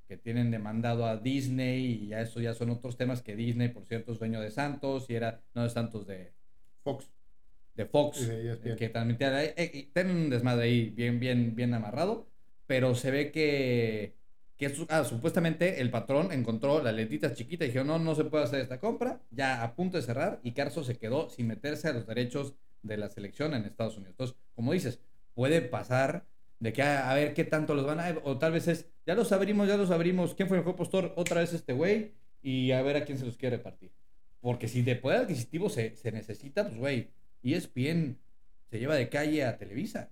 que tienen demandado a Disney, y ya eso ya son otros temas que Disney, por cierto, es dueño de Santos, y era, no de Santos, de, Fox. de Fox, Sí, de ESPN. el que transmitía, eh, eh, tienen un desmadre ahí bien, bien, bien amarrado, pero se ve que, que ah, supuestamente el patrón encontró las letritas chiquitas y dijo, no, no se puede hacer esta compra, ya a punto de cerrar, y Carso se quedó sin meterse a los derechos de la selección en Estados Unidos. Entonces, como dices, puede pasar de que a, a ver qué tanto los van a, o tal vez es, ya los abrimos, ya los abrimos, ¿quién fue el mejor postor? Otra vez este güey, y a ver a quién se los quiere repartir. Porque si de poder adquisitivo se, se necesita, pues güey, ESPN se lleva de calle a Televisa.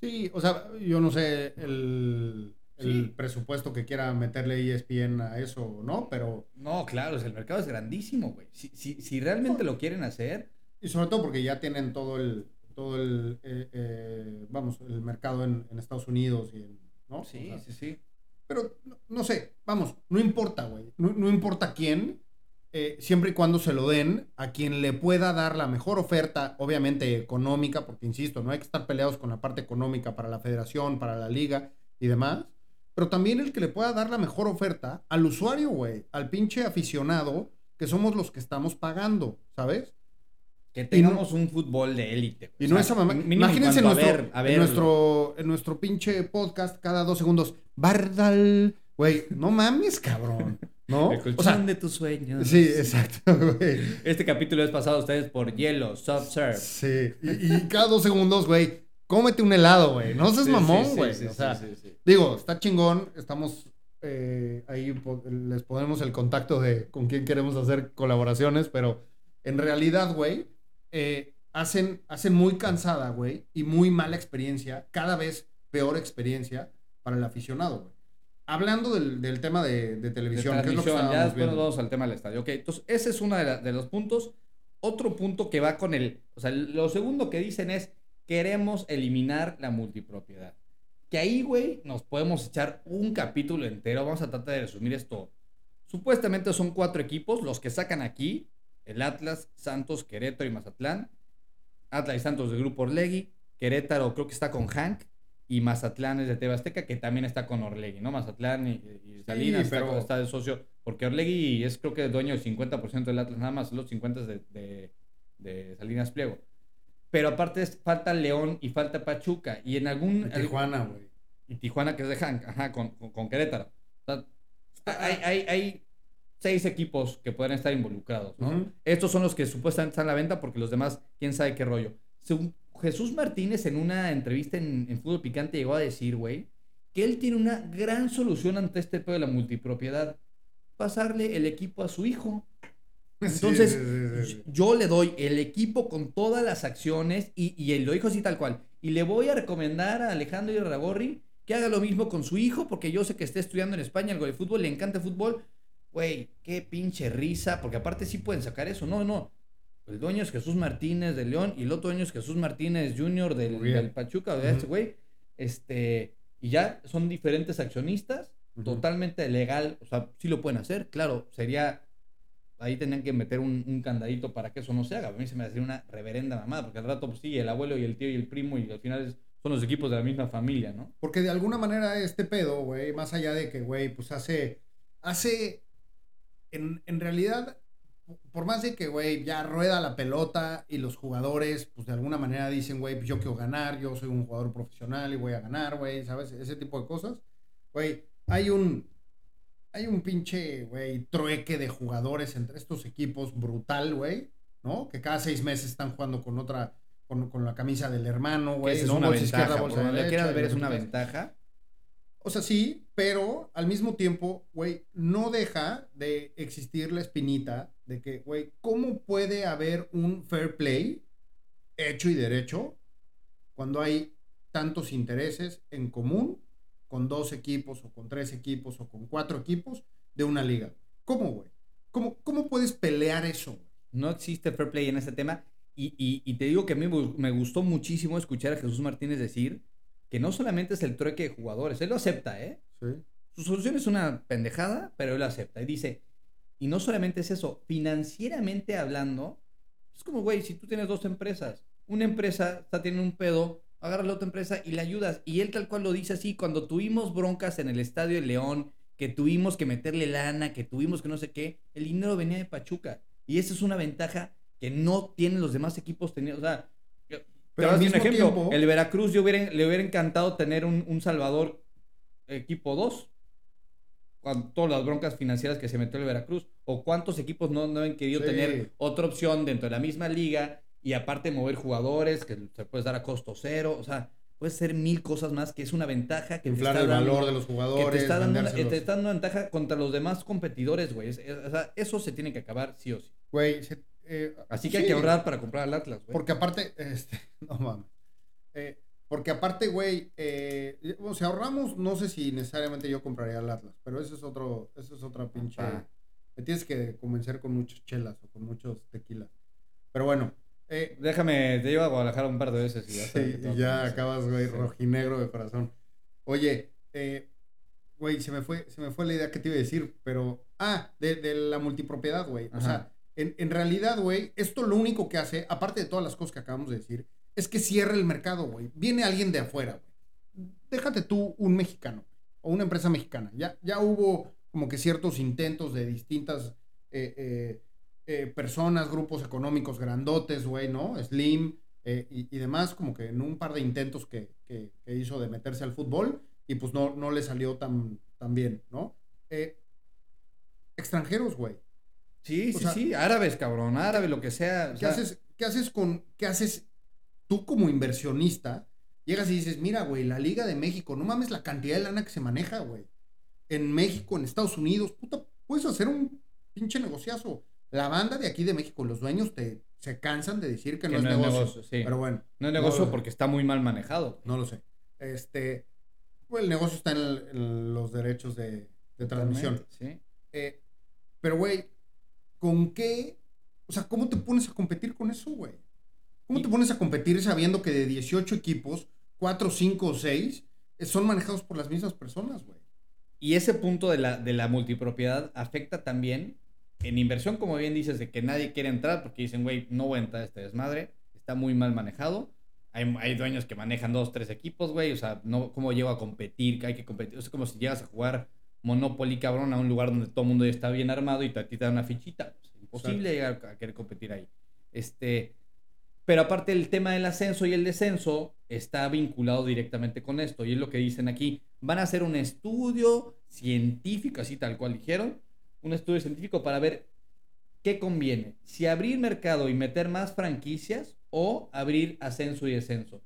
Sí, o sea, yo no sé el, el Sí. presupuesto que quiera meterle ESPN a eso, ¿no? Pero, No, claro, es- el mercado es grandísimo, güey. Si, si, si realmente lo quieren hacer, y sobre todo porque ya tienen todo el, todo el, eh, eh, vamos, el mercado en, en Estados Unidos y en, ¿no? sí, O sea, sí, sí. Pero no, no sé, vamos, no importa, güey. No, no importa quién, eh, siempre y cuando se lo den a quien le pueda dar la mejor oferta, obviamente económica, porque insisto, no hay que estar peleados con la parte económica para la federación, para la liga y demás. Pero también el que le pueda dar la mejor oferta al usuario, güey, al pinche aficionado, que somos los que estamos pagando, ¿sabes? Que tengamos un fútbol de élite. Y o no sea, esa mamá. Imagínense en a nuestro, ver- a en, nuestro, en nuestro pinche podcast cada dos segundos. Bardal. Güey, no mames, cabrón. ¿No? El colchón O sea, de tus sueños. sí, exacto, güey. Este capítulo es pasado a ustedes por Hielo, Soft Serve. Sí. Y, y cada dos segundos, güey, cómete un helado, güey. No seas Sí, mamón, sí, güey. sí, o sea, digo, está chingón. Estamos eh, ahí, les ponemos el contacto de con quién queremos hacer colaboraciones, pero en realidad, güey, eh, hacen, hacen muy cansada, güey, y muy mala experiencia, cada vez peor experiencia para el aficionado, güey. Hablando del, del tema de, de de televisión, que es lo que. Ya después nos vamos al tema del estadio. Ok, entonces ese es uno de, la- de los puntos. Otro punto que va con el. O sea, lo segundo que dicen es: queremos eliminar la multipropiedad. Que ahí, güey, nos podemos echar un capítulo entero. Vamos a tratar de resumir esto. Supuestamente son cuatro equipos los que sacan aquí: el Atlas, Santos, Querétaro y Mazatlán. Atlas y Santos del grupo Orlegui. Querétaro creo que está con Hank. Y Mazatlán es de TV Azteca, que también está con Orlegui, ¿no? Mazatlán y, y Salinas está, pero- está de socio. Porque Orlegui es creo que dueño del 50% del Atlas, nada más los 50% de, de, de Salinas Pliego. Pero aparte es- falta León y falta Pachuca. Y en algún... De Tijuana, güey. Y Tijuana, que es de Hank, ajá, con, con, con Querétaro. O sea, hay, hay, hay seis equipos que pueden estar involucrados. Estos son los que supuestamente están a la venta porque los demás, quién sabe qué rollo. Según Jesús Martínez en una entrevista en, en Fútbol Picante llegó a decir, güey, que él tiene una gran solución ante este pedo de la multipropiedad. pasarle el equipo a su hijo. Entonces, sí, sí, sí, sí. yo le doy el equipo con todas las acciones y, y él lo dijo así tal cual. Y le voy a recomendar a Alejandro Irragorri que haga lo mismo con su hijo, porque yo sé que está estudiando en España algo de fútbol, le encanta el fútbol. Güey, qué pinche risa, porque aparte sí pueden sacar eso. No, no. El dueño es Jesús Martínez de León y el otro dueño es Jesús Martínez Jr. del, del Pachuca, de este güey. Este, y ya son diferentes accionistas, Ujú. totalmente legal. O sea, sí lo pueden hacer, claro, sería ahí tenían que meter un, un candadito para que eso no se haga. A mí se me hacía una reverenda mamada, porque al rato, pues sí, el abuelo y el tío y el primo, y al final es- son los equipos de la misma familia, ¿no? Porque de alguna manera este pedo, güey, más allá de que, güey, pues hace, hace, en, en realidad, por más de que, güey, ya rueda la pelota y los jugadores, pues de alguna manera dicen, güey, yo quiero ganar, yo soy un jugador profesional y voy a ganar, güey, ¿sabes? Ese tipo de cosas. Güey, hay un, hay un pinche, güey, trueque de jugadores entre estos equipos brutal, güey, ¿no? Que cada seis meses están jugando con otra, con, con la camisa del hermano, güey. es ¿no? una Bolsa ventaja, izquierda, por bolsa quieras ver es una ventaja. O sea, sí, pero al mismo tiempo, güey, no deja de existir la espinita de que, güey, ¿cómo puede haber un fair play hecho y derecho cuando hay tantos intereses en común con dos equipos o con tres equipos o con cuatro equipos de una liga? ¿Cómo, güey? ¿Cómo, ¿Cómo puedes pelear eso? No existe fair play en ese tema. Y, y- y te digo que a mí me gustó muchísimo escuchar a Jesús Martínez decir que no solamente es el trueque de jugadores, él lo acepta, ¿eh? Sí. Su solución es una pendejada, pero él lo acepta. Y dice, y no solamente es eso, financieramente hablando, es como, güey, si tú tienes dos empresas, una empresa está teniendo un pedo, agarra la otra empresa y le ayudas. Y él tal cual lo dice así, cuando tuvimos broncas en el Estadio de León, que tuvimos que meterle lana, que tuvimos que no sé qué, el dinero venía de Pachuca. Y esa es una ventaja que no tienen los demás equipos teniendo. O sea, Pero a al decir un mismo ejemplo. tiempo- El Veracruz yo hubiera- le hubiera encantado tener un, un Salvador equipo 2 con todas las broncas financieras que se metió el Veracruz. O cuántos equipos no, no han querido Sí. tener otra opción dentro de la misma liga y aparte mover jugadores que se puedes dar a costo cero. O sea, puede ser mil cosas más que es una ventaja que Inflar te el está dando, valor de los que jugadores. te está, dando una, vendérselos. te está dando una ventaja contra los demás competidores, güey. Es- es- o sea, eso se tiene que acabar sí o sí. Güey, se- eh, Así que sí. hay que ahorrar para comprar al Atlas, güey. Porque aparte, este, no mames. Eh, porque aparte, güey, eh, o sea, ahorramos, no sé si necesariamente yo compraría el Atlas, pero eso es otro, eso es otra pinche. Ah. Me tienes que convencer con muchas chelas o con muchos tequilas. Pero bueno, eh, Déjame, te llevo a Guadalajara un par de veces y ya, sí, y ya acabas, güey, Sí. rojinegro de corazón. Oye, eh, güey, se me fue, se me fue la idea que te iba a decir, pero, ah, de, de la multipropiedad, güey. O sea, en, realidad, güey, esto lo único que hace, aparte de todas las cosas que acabamos de decir, es que cierra el mercado, güey. Viene alguien de afuera, güey. Déjate tú un mexicano o una empresa mexicana. Ya, ya hubo como que ciertos intentos de distintas eh, eh, eh, personas, grupos económicos grandotes, güey, ¿no? Slim y, demás, como que en un par de intentos que, que- que hizo de meterse al fútbol y pues no, no le salió tan, tan bien, ¿no? Extranjeros, güey. Sí, O sí, sea- sí, árabes, cabrón, árabe, lo que sea. o ¿Qué sea, haces, ¿Qué haces con, qué haces tú como inversionista? Llegas y dices, mira, güey, la Liga de México, no mames la cantidad de lana que se maneja, güey. En México, en Estados Unidos, puta, puedes hacer un pinche negociazo. La banda de aquí de México, los dueños te, se cansan de decir que, que no, es negocio. sí. Pero bueno, no es negocio no- porque está muy mal manejado. no lo sé. Este, pues el negocio está en, el- en los derechos de, de transmisión. Sí. Eh, pero, güey, ¿con qué? O sea, ¿cómo te pones a competir con eso, güey? ¿Cómo te pones a competir sabiendo que de 18 equipos, 4, 5 o 6 son manejados por las mismas personas, güey? Y ese punto de la, de la multipropiedad afecta también en inversión, como bien dices, de que nadie quiere entrar porque dicen, güey, no voy a entrar a este desmadre, está muy mal manejado. Hay, hay dueños que manejan dos, tres equipos, güey, o sea, no, ¿cómo llego a competir? Hay que competir. Es como si llegas a jugar Monopoly, cabrón, a un lugar donde todo el mundo ya está bien armado y te- a ti te dan una fichita. Es imposible llegar a querer competir ahí. Este, pero aparte el tema del ascenso y el descenso está vinculado directamente con esto. Y es lo que dicen aquí. Van a hacer un estudio científico, así tal cual dijeron. Un estudio científico para ver qué conviene. Si abrir mercado y meter más franquicias o abrir ascenso y descenso.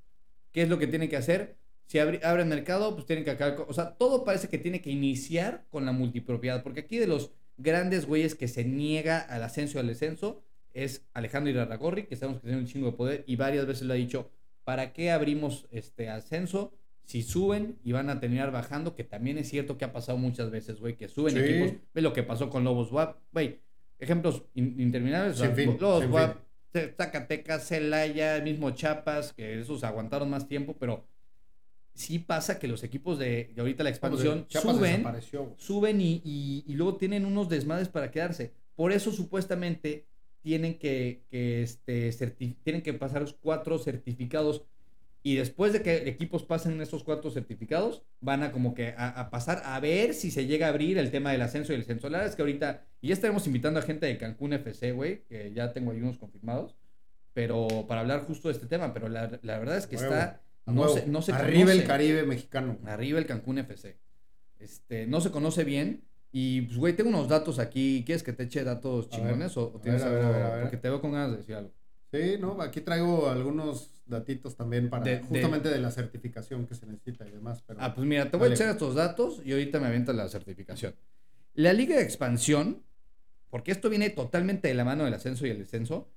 ¿Qué es lo que tienen que hacer? Si abren mercado, pues tienen que acabar. O sea, todo parece que tiene que iniciar con la multipropiedad. Porque aquí de los grandes güeyes que se niega al ascenso y al descenso es Alejandro Irarragorri, que sabemos que tiene un chingo de poder y varias veces lo ha dicho, ¿para qué abrimos este ascenso? Si suben y van a terminar bajando, que también es cierto que ha pasado muchas veces, güey, que suben Sí. equipos. Ve lo que pasó con Lobos WAP, güey. Ejemplos in- interminables. Sin fin, Lobos sin WAP, Zacatecas, Celaya, mismo Chiapas, que esos aguantaron más tiempo, pero sí pasa que los equipos de, de ahorita la expansión suben suben y, y- y luego tienen unos desmadres para quedarse. Por eso supuestamente tienen que, que, este, tienen que pasar los cuatro certificados y después de que equipos pasen esos cuatro certificados, van a como que a, a pasar a ver si se llega a abrir el tema del ascenso y el descenso. La verdad es que ahorita, y ya estaremos invitando a gente de Cancún FC, güey, que ya tengo ahí unos confirmados, pero para hablar justo de este tema, pero la, la verdad es que está, no se, no se Arriba el conoce. Caribe mexicano. Arriba el Cancún FC. Este, no se conoce bien. Y, pues, güey, tengo unos datos aquí. ¿Quieres que te eche datos chingones o, tienes a ver, algo? a ver, a. Porque te veo con ganas de decir algo. Sí, no, aquí traigo algunos datitos también para De- de- justamente de... la certificación que se necesita y demás. Pero... Ah, pues mira, te voy Dale. a echar estos datos y ahorita me avientas la certificación. La Liga de Expansión, porque esto viene totalmente de la mano del ascenso y el descenso,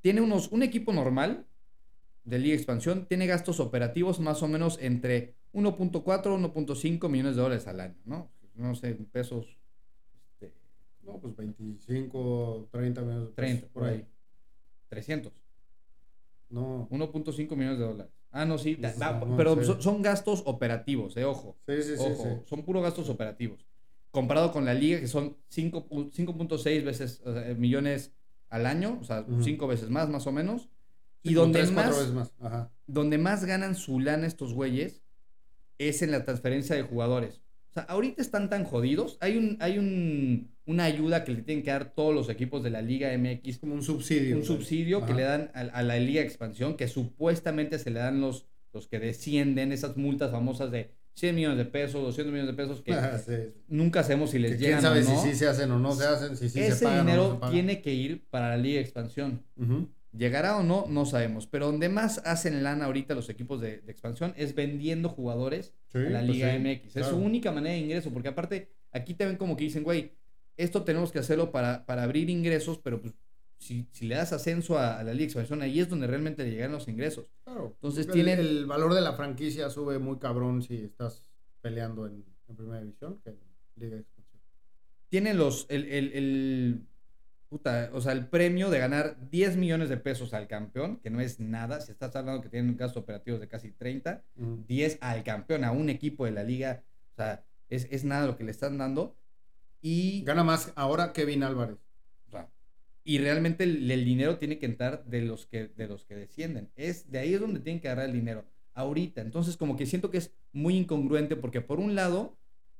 tiene unos, un equipo normal de Liga Expansión, tiene gastos operativos más o menos entre 1.4 1.5 millones de dólares al año, ¿no? No sé, pesos. este, No, pues 25, 30 millones de pesos, 30, por ahí. 300. No. 1.5 millones de dólares. Ah, no, sí. Pues, no, pero sí. son, son gastos operativos, eh, ojo. Sí, sí, sí, ojo, sí. son puros gastos operativos. Comparado con la liga, que son 5 pu- 5.6 veces o sea, millones al año, o sea, Ujú. 5 veces más, más o menos. Sí, y donde tres, más, veces más. Ajá. donde más ganan su lana estos güeyes es en la transferencia de jugadores. O sea, ahorita están tan jodidos. Hay un, hay un, una ayuda que le tienen que dar todos los equipos de la Liga MX como un subsidio. un subsidio que le dan a, a la Liga Expansión, que supuestamente se le dan los, los que descienden, esas multas famosas de 100 millones de pesos, 200 millones de pesos, que Ah, sí. nunca sabemos si les Que llegan quién sabe o no. si sí se hacen o no se hacen, si sí se Ese o dinero no se pagan. tiene que ir para la Liga Expansión. Ujú. Llegará o no, no sabemos. Pero donde más hacen lana ahorita los equipos de, de expansión es vendiendo jugadores Sí, a la pues Liga sí, MX. Es su única manera de ingreso, porque aparte aquí te ven como que dicen, güey, esto tenemos que hacerlo para, para abrir ingresos, pero pues si, si le das ascenso a, a la Liga de Expansión, ahí es donde realmente le llegan los ingresos. Claro. Entonces el, tienen- el valor de la franquicia sube muy cabrón si estás peleando en, en primera división que en Liga Expansión. Tienen los, el, el, el- puta, o sea, el premio de ganar 10 millones de pesos al campeón, que no es nada, si estás hablando que tienen gastos operativos de casi 30, Ujú. 10 al campeón, a un equipo de la liga, o sea, es, es nada lo que le están dando. Y, Gana más ahora Kevin Álvarez. o sea, y realmente el, el dinero tiene que entrar de los que, de los que descienden. Es, de ahí es donde tienen que agarrar el dinero, ahorita. Entonces, como que siento que es muy incongruente porque por un lado,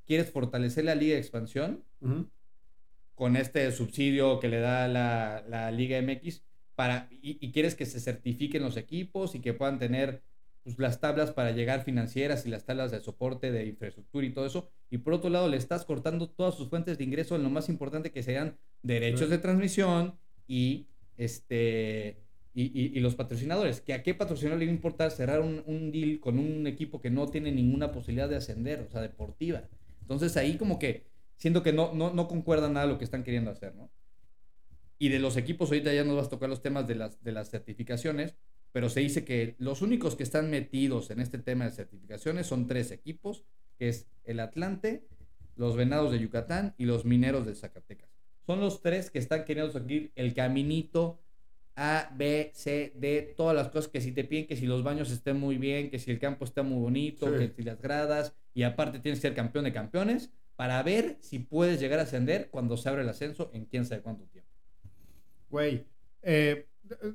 quieres fortalecer la liga de expansión. Con este subsidio que le da la, la Liga MX para, y, y quieres que se certifiquen los equipos y que puedan tener pues, las tablas para llegar financieras y las tablas de soporte de infraestructura y todo eso. Y por otro lado, le estás cortando todas sus fuentes de ingreso en lo más importante que sean derechos de transmisión y este y, y- y los patrocinadores. Que a qué patrocinador le va a importar cerrar un, un deal con un equipo que no tiene ninguna posibilidad de ascender, o sea, deportiva. Entonces ahí como que siento que no, no, no concuerda nada lo que están queriendo hacer, ¿no? Y de los equipos, ahorita ya nos vas a tocar los temas de las, de las certificaciones, pero se dice que los únicos que están metidos en este tema de certificaciones son tres equipos, que es el Atlante, los Venados de Yucatán y los Mineros de Zacatecas. Son los tres que están queriendo seguir el caminito A, B, C, D, todas las cosas que si te piden que si los baños estén muy bien, que si el campo está muy bonito, Sí. que si las gradas, y aparte tienes que ser campeón de campeones, para ver si puedes llegar a ascender cuando se abre el ascenso en quién sabe cuánto tiempo. Güey. eh,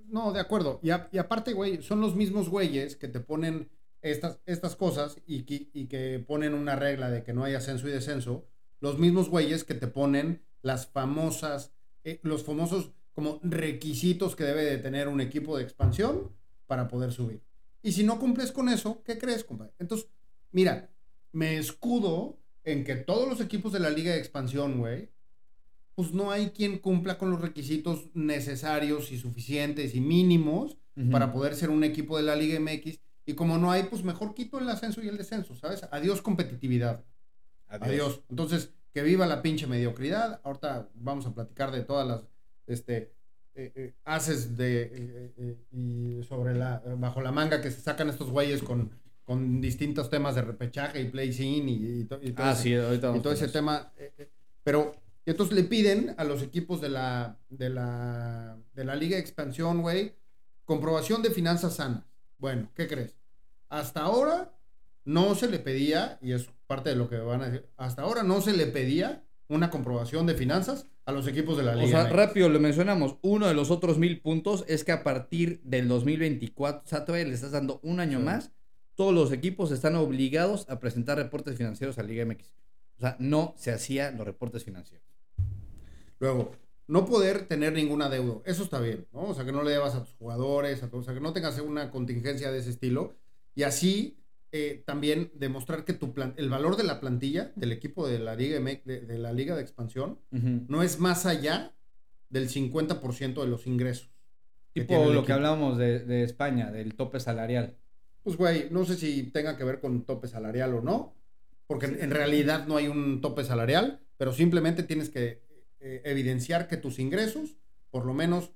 no, de acuerdo. Y, a- y aparte, güey, son los mismos güeyes que te ponen estas, estas cosas y que, y que ponen una regla de que no hay ascenso y descenso. Los mismos güeyes que te ponen las famosas, eh, los famosos como requisitos que debe de tener un equipo de expansión para poder subir. Y si no cumples con eso, ¿qué crees, compadre? Entonces, mira, me escudo en que todos los equipos de la liga de expansión, güey, pues no hay quien cumpla con los requisitos necesarios y suficientes y mínimos para poder ser un equipo de la Liga MX. Y como no hay, pues mejor quito el ascenso y el descenso, ¿sabes? Adiós competitividad. Adiós. Entonces, que viva la pinche mediocridad. Ahorita vamos a platicar de todas las este, eh, eh, haces de eh, eh, y sobre la bajo la manga que se sacan estos güeyes con, con distintos temas de repechaje y play scene y, y to- y todo Ah, ese- sí, ahorita y vamos todo con ese eso. tema. eh, eh, pero entonces le piden a los equipos de la, de la, de la Liga de Expansión, güey, comprobación de finanzas sanas. Bueno, ¿qué crees? Hasta ahora no se le pedía, y es parte de lo que van a decir, hasta ahora no se le pedía una comprobación de finanzas a los equipos de la O Liga. sea, MX. rápido lo mencionamos. Uno de los otros mil puntos es que a partir del 2024, o sea, todavía le estás dando un año Sí. más, todos los equipos están obligados a presentar reportes financieros a Liga MX. O sea, no se hacían los reportes financieros. Luego, no poder tener ningún adeudo. Eso está bien, ¿no? O sea, que no le debas a tus jugadores, a o sea, que no tengas una contingencia de ese estilo. Y así eh, también demostrar que tu plan- el valor de la plantilla del equipo de la Liga de, de la Liga de Expansión no es más allá del 50% de los ingresos. Tipo lo que hablábamos de, de España, del tope salarial. Pues, güey, no sé si tenga que ver con tope salarial o no, porque en- en realidad no hay un tope salarial, pero simplemente tienes que eh, evidenciar que tus ingresos, por lo menos,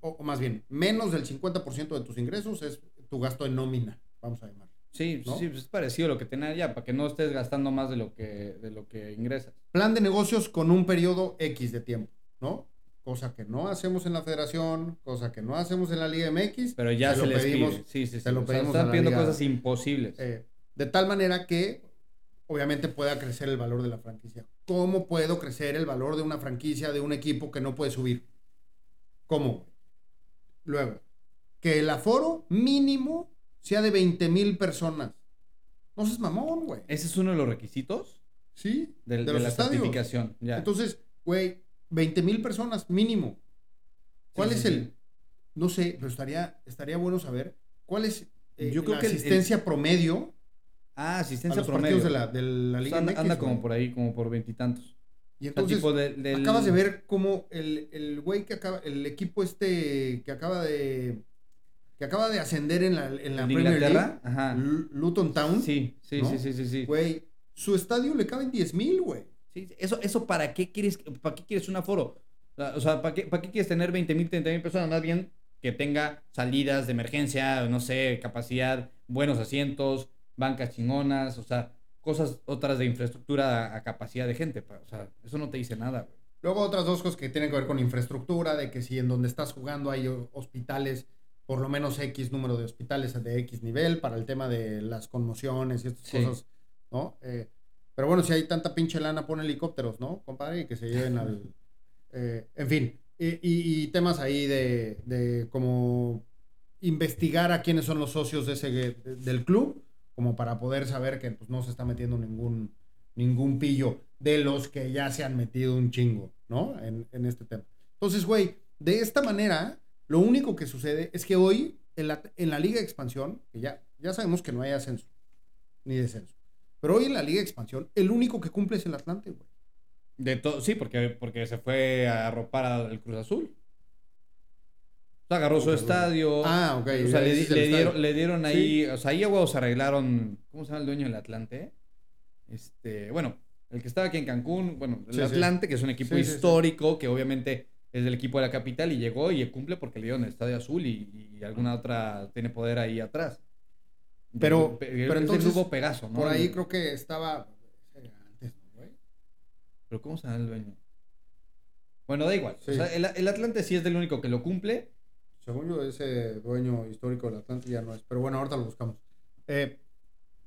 o, o más bien, menos del 50% de tus ingresos es tu gasto en nómina, vamos a llamar. Sí, ¿No? sí, pues es parecido a lo que tenía ya, para que no estés gastando más de lo que, de lo que ingresas. Plan de negocios con un periodo X de tiempo, ¿no? Cosa que no hacemos en la federación, cosa que no hacemos en la Liga MX. Pero ya se se, lo les pedimos- pide. Sí, sí, sí. se lo O sea, pedimos a están pidiendo liga. cosas imposibles. Eh, de tal manera que obviamente pueda crecer el valor de la franquicia. ¿Cómo puedo crecer el valor de una franquicia de un equipo que no puede subir? ¿Cómo? Luego, que el aforo mínimo sea de 20 mil personas. No seas mamón, güey. Ese es uno de los requisitos ¿Sí? de de, los la estadios. certificación. Ya. Entonces, güey, 20 mil personas mínimo. ¿Cuál Sí, es sí, el...? No sé, pero estaría, estaría bueno saber cuál es eh, Yo creo la que el- el- asistencia promedio Ah, a asistencia los promedio. de la, de la O Liga sea, anda, MX, anda güey. como por ahí, como por veintitantos. Y O entonces, tipo de- del- acabas de ver cómo el, el güey que acaba, el equipo este que acaba de que acaba de ascender en la, en la ¿En Premier? League, Ajá. Lu- Luton Town, Sí, sí, ¿no? sí, sí, sí, sí. güey, su estadio le caben 10 mil, güey. Sí, eso, eso para qué quieres, para qué quieres un aforo? O sea, ¿para qué, para qué quieres tener 20 mil, 30 mil personas? Más bien que tenga salidas de emergencia, no sé, capacidad, buenos asientos, bancas chingonas, o sea, cosas otras de infraestructura a, a capacidad de gente. O sea, eso no te dice nada, güey. Luego otras dos cosas que tienen que ver con infraestructura, de que si en donde estás jugando hay hospitales, por lo menos X número de hospitales de X nivel para el tema de las conmociones y estas Sí. cosas, ¿no? Eh, pero bueno, si hay tanta pinche lana, pon helicópteros, ¿no, compadre? Y que se lleven al... eh, en fin, y, temas ahí de, de como investigar a quiénes son los socios de ese, de- del club, como para poder saber que pues, no se está metiendo ningún, ningún pillo de los que ya se han metido un chingo, ¿no? En, en este tema. Entonces, güey, de esta manera, lo único que sucede es que hoy, en la, en la Liga de Expansión, que ya, ya sabemos que no hay ascenso, ni descenso, pero hoy en la Liga de Expansión, el único que cumple es el Atlante, güey. De todo, sí, porque, porque se fue a arropar al Cruz Azul. O sea, agarró su estadio. Ah, ok. O sea, le, le dieron, le dieron ahí, o sea, ahí a huevos arreglaron, ¿cómo se llama el dueño del Atlante? Este, bueno, el que estaba aquí en Cancún, bueno, el Sí, sí. Atlante, que es un equipo Sí, sí, sí. histórico, que obviamente es del equipo de la capital y llegó y cumple porque le dieron el Estadio Azul y, y alguna otra tiene poder ahí atrás. Pero- Pe- pero es entonces, grupo Pegaso, ¿no? Por ahí creo que estaba antes, ¿no, güey? Pero ¿cómo se llama el dueño? Bueno, da igual. Sí. O sea, el, el Atlante sí es del único que lo cumple. Según yo, ese dueño histórico del Atlante ya no es. Pero bueno, ahorita lo buscamos. Eh,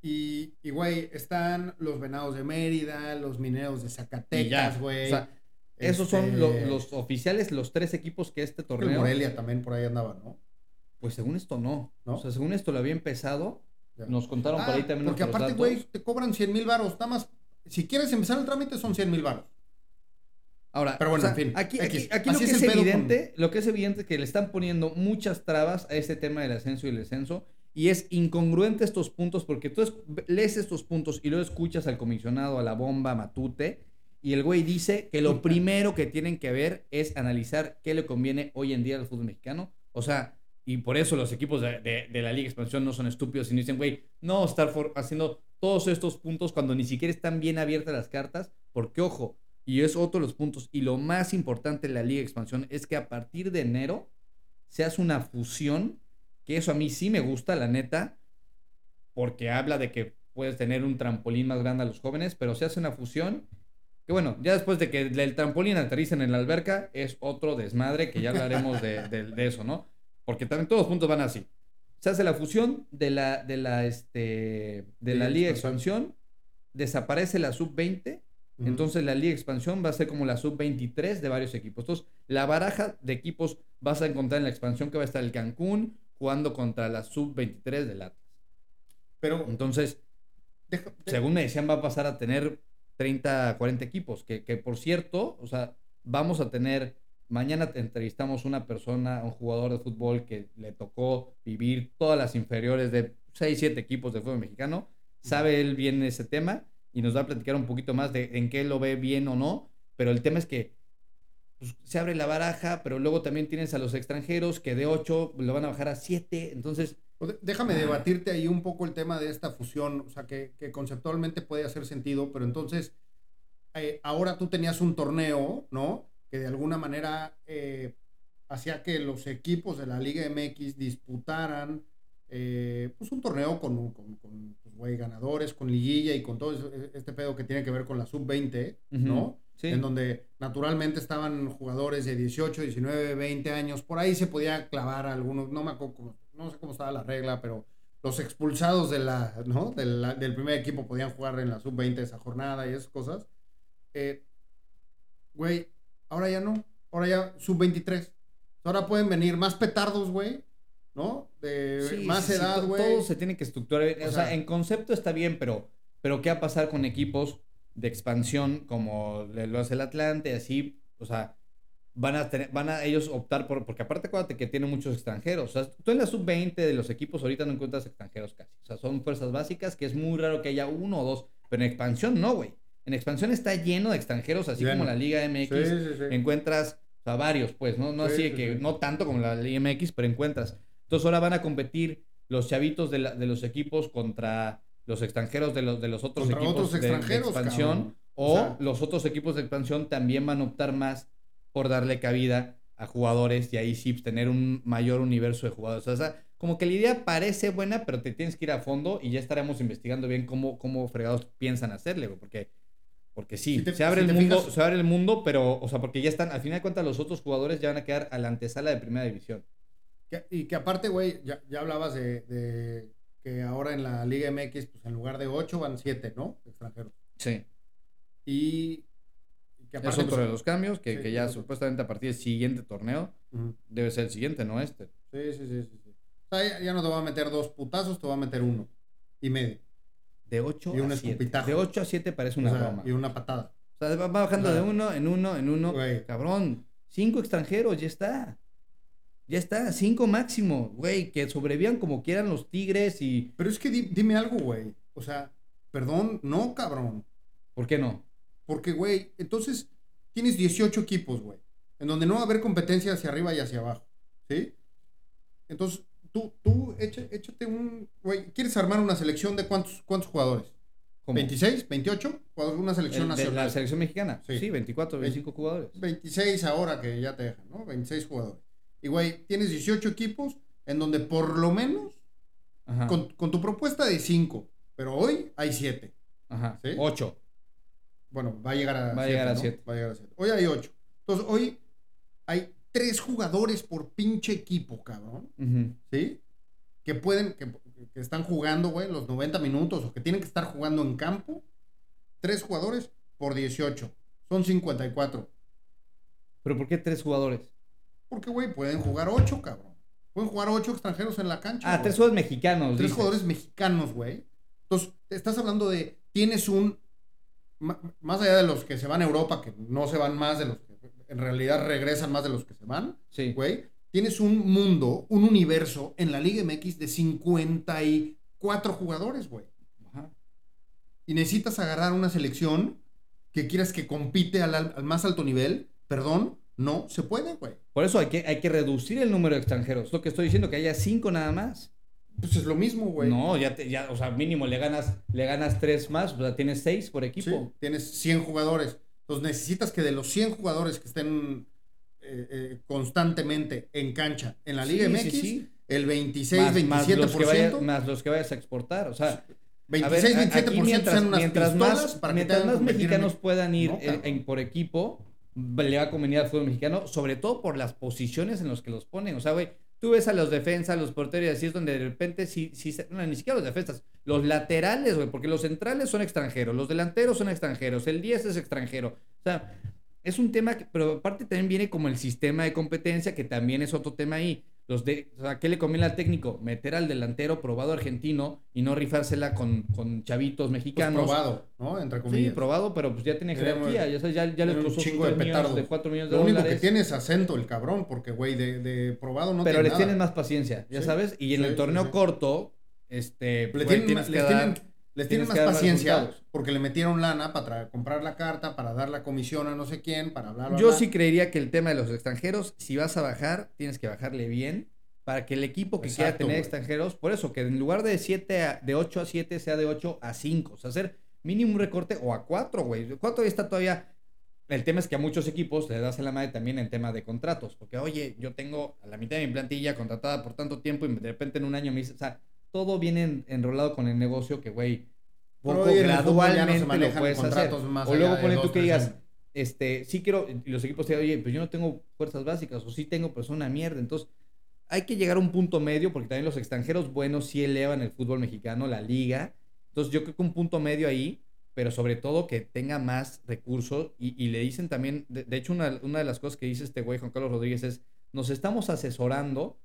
y, y, güey, están los venados de Mérida, los mineros de. Zacatecas, güey. O sea, esos son Este, lo- los oficiales, los tres equipos que este torneo. Morelia también por ahí andaba, ¿no? Pues según esto no. ¿No? O sea, según esto lo había empezado. Nos contaron por ahí Ah, también porque aparte, güey, te cobran 100 mil varos. Nada más, si quieres empezar el trámite son 100 mil varos. Ahora, Pero bueno, o sea, en fin, Aquí, aquí, aquí lo que es evidente, lo que es evidente es que le están poniendo muchas trabas a este tema del ascenso y el descenso. Y es incongruente estos puntos porque tú es- lees estos puntos y luego escuchas al comisionado, a la bomba, a Matute, y el güey dice que lo primero que tienen que ver es analizar qué le conviene hoy en día al fútbol mexicano. O sea, y por eso los equipos de, de- la Liga Expansión no son estúpidos y no dicen, güey, no estar haciendo todos estos puntos cuando ni siquiera están bien abiertas las cartas Porque, ojo, y es otro de los puntos, y lo más importante de la Liga Expansión es que a partir de enero se hace una fusión, que eso a mí sí me gusta, la neta, porque habla de que puedes tener un trampolín más grande a los jóvenes, pero se hace una fusión que bueno, ya después de que el trampolín aterricen en la alberca, es otro desmadre que ya hablaremos de, de, eso, ¿no? Porque también todos los puntos van así. Se hace la fusión de la, de la, este, de la Liga Expansión, desaparece la sub-20, entonces la Liga Expansión va a ser como la sub-23 de varios equipos. Entonces, la baraja de equipos vas a encontrar en la expansión que va a estar el Cancún jugando contra la sub-23 del Atlas. Pero, entonces, según me decían, va a pasar a tener 30, 40 equipos, que, que por cierto, o sea, vamos a tener, mañana entrevistamos una persona, un jugador de fútbol que le tocó vivir todas las inferiores de 6, 7 equipos de fútbol mexicano, sabe él bien ese tema y nos va a platicar un poquito más de en qué lo ve bien o no, pero el tema es que pues, se abre la baraja, pero luego también tienes a los extranjeros que de 8 lo van a bajar a 7, entonces... Déjame debatirte ahí un poco el tema de esta fusión, o sea, que, conceptualmente puede hacer sentido, pero entonces, eh, ahora tú tenías un torneo, ¿no? Que de alguna manera eh, hacía que los equipos de la Liga MX disputaran eh, pues un torneo con, con, con pues, ganadores, con liguilla y con todo este pedo que tiene que ver con la sub-20, ¿no? En donde naturalmente estaban jugadores de 18, 19, 20 años. Por ahí se podía clavar algunos, no me acuerdo, no sé cómo estaba la regla, pero los expulsados de la, ¿no? del, primer equipo podían jugar en la sub-20 esa jornada y esas cosas. Eh, güey, ahora ya no. Ahora ya sub-23. Ahora pueden venir más petardos, güey. ¿No? De más edad, güey. todo se tiene que estructurar. O, sea, en concepto está bien, pero, pero ¿qué va a pasar con equipos de expansión como lo hace el Atlante, así, o sea, van a tener, van a ellos optar por, porque aparte acuérdate que tienen muchos extranjeros, o sea, tú en la sub-20 de los equipos ahorita no encuentras extranjeros casi, o sea, son fuerzas básicas que es muy raro que haya uno o dos, pero en expansión no, güey. En expansión está lleno de extranjeros, así como la Liga MX, encuentras, sea, varios, pues, no, no así que, no tanto como la Liga MX, pero encuentras. Entonces ahora van a competir los chavitos de, de los equipos contra los extranjeros de los, de los otros equipos de, expansión o, los otros equipos de expansión también van a optar más por darle cabida a jugadores y ahí sí tener un mayor universo de jugadores. O sea, como que la idea parece buena, pero te tienes que ir a fondo y ya estaremos investigando bien cómo, cómo fregados piensan hacerle, porque porque sí, se abre el mundo, se abre el mundo, pero, o sea, porque ya están, al final de cuentas, los otros jugadores ya van a quedar a la antesala de primera división. y que aparte, güey, ya, ya hablabas de, que ahora en la Liga MX, pues en lugar de 8 van 7, ¿no? Extranjeros. Sí. Y que es otro pues, de los cambios, que, que ya supuestamente a partir del siguiente torneo debe ser el siguiente, no este. Sí, sí, sí. sí, O sea, ya, no te va a meter dos putazos, te va a meter uno y medio. De 8 a 7. De 8 a 7 parece una broma. Y una patada. O sea, va bajando de uno en uno en uno. Cabrón, cinco extranjeros, ya está. Ya está, cinco máximo, güey, que sobrevivan como quieran los Tigres y... Pero es que dime algo, güey. O sea, perdón, no, cabrón. ¿Por qué no? Porque, güey, entonces tienes 18 equipos, güey, en donde no va a haber competencia hacia arriba y hacia abajo, ¿sí? Entonces, tú, tú, échate un, güey, ¿quieres armar una selección de cuántos, cuántos jugadores? ¿26? ¿28? Una selección nacional. ¿La selección mexicana? Sí, 24, 25 jugadores. 26 ahora que ya te dejan, ¿no? 26 jugadores. Y, güey, tienes 18 equipos en donde por lo menos, con, tu propuesta de 5, pero hoy hay 7. Ajá. ¿sí? 8. Bueno, va a llegar a 7. Va, a llegar a 7. Va a llegar a 7. Hoy hay 8. Entonces, hoy hay 3 jugadores por pinche equipo, cabrón. ¿Sí? Que pueden, que, que están jugando, güey, los 90 minutos o que tienen que estar jugando en campo. 3 jugadores por 18. Son 54. ¿Pero por qué 3 jugadores? Porque, güey, pueden jugar ocho, cabrón. Pueden jugar ocho extranjeros en la cancha. Ah, tres jugadores mexicanos. Tres jugadores mexicanos, güey. Entonces, estás hablando de, tienes un, más allá de los que se van a Europa, que no se van más de los en realidad regresan más de los que se van, sí. güey. Tienes un mundo, un universo en la Liga MX de 54 jugadores, güey. Y necesitas agarrar una selección que quieras que compite al, al más alto nivel, perdón, no se puede, güey. Por eso hay que, hay que reducir el número de extranjeros. Lo que estoy diciendo, que haya cinco nada más. Pues es lo mismo, güey. No, ya, te, ya, o sea, mínimo le ganas, le ganas tres más, o sea, tienes seis por Sí, equipo. tienes 100 jugadores. Entonces necesitas que de los 100 jugadores que estén eh, eh, constantemente en cancha en la Liga Sí, MX, sí, sí. el 26, más, más 27%, los que vayas, más los que vayas a exportar, o sea, 26, a ver, a- 27% aquí mientras, sean unas mientras más, para que mientras hagan más en- mexicanos puedan ir No, en- por equipo, le va a convenir al fútbol mexicano, sobre todo por las posiciones en las que los ponen. O sea, güey, tú ves a los defensas, los porteros así es donde de repente sí, se- no, ni siquiera los defensas, los laterales, güey, porque los centrales son extranjeros, los delanteros son extranjeros, el 10 es extranjero. O sea, es un tema, que, pero aparte también viene como el sistema de competencia, que también es otro tema ahí. Los de, o sea, ¿qué le conviene al técnico? Meter al delantero probado argentino y no rifársela con, con chavitos Pues mexicanos. probado, ¿no? Entre Sí, comillas. probado, pero pues ya tiene jerarquía. Ya, sabes, ya, les un chingo de petardos. de 4 millones de Lo único que tiene es acento el cabrón, porque, güey, de, de probado no pero tiene les nada. tienes más paciencia, ya Sí, sabes. Y en sí, el sí, torneo sí. corto, este, Le tienen, que tienen, les tienen más paciencia porque le metieron lana para comprar la carta, para dar la comisión a no sé quién, para bla, bla, Yo sí creería que el tema de los extranjeros, si vas a bajar, tienes que bajarle bien para que el equipo que quiera Exacto, tener güey. extranjeros, por eso, que en lugar de 7 a- de 8 a 7 sea de 8 a 5, o sea, hacer mínimo un recorte o a 4, güey. 4 está todavía el tema es que a muchos equipos les das la madre también en tema de contratos, porque oye, yo tengo a la mitad de mi plantilla contratada por tanto tiempo y de repente en un año me dice, o sea, todo viene en- enrolado con el negocio que, güey, poco no gradualmente lo puedes hacer. más O luego ponen tú que digas, este, sí quiero, y los equipos te digan, oye, pues yo no tengo fuerzas básicas, o sí tengo, pero son una mierda. Entonces, hay que llegar a un punto medio, porque también los extranjeros buenos sí elevan el fútbol mexicano, la liga. Entonces, yo creo que un punto medio ahí, pero sobre todo que tenga más recursos. Y, y le dicen también, de, de hecho, una, una de las cosas que dice este güey, Juan Carlos Rodríguez, es, nos estamos asesorando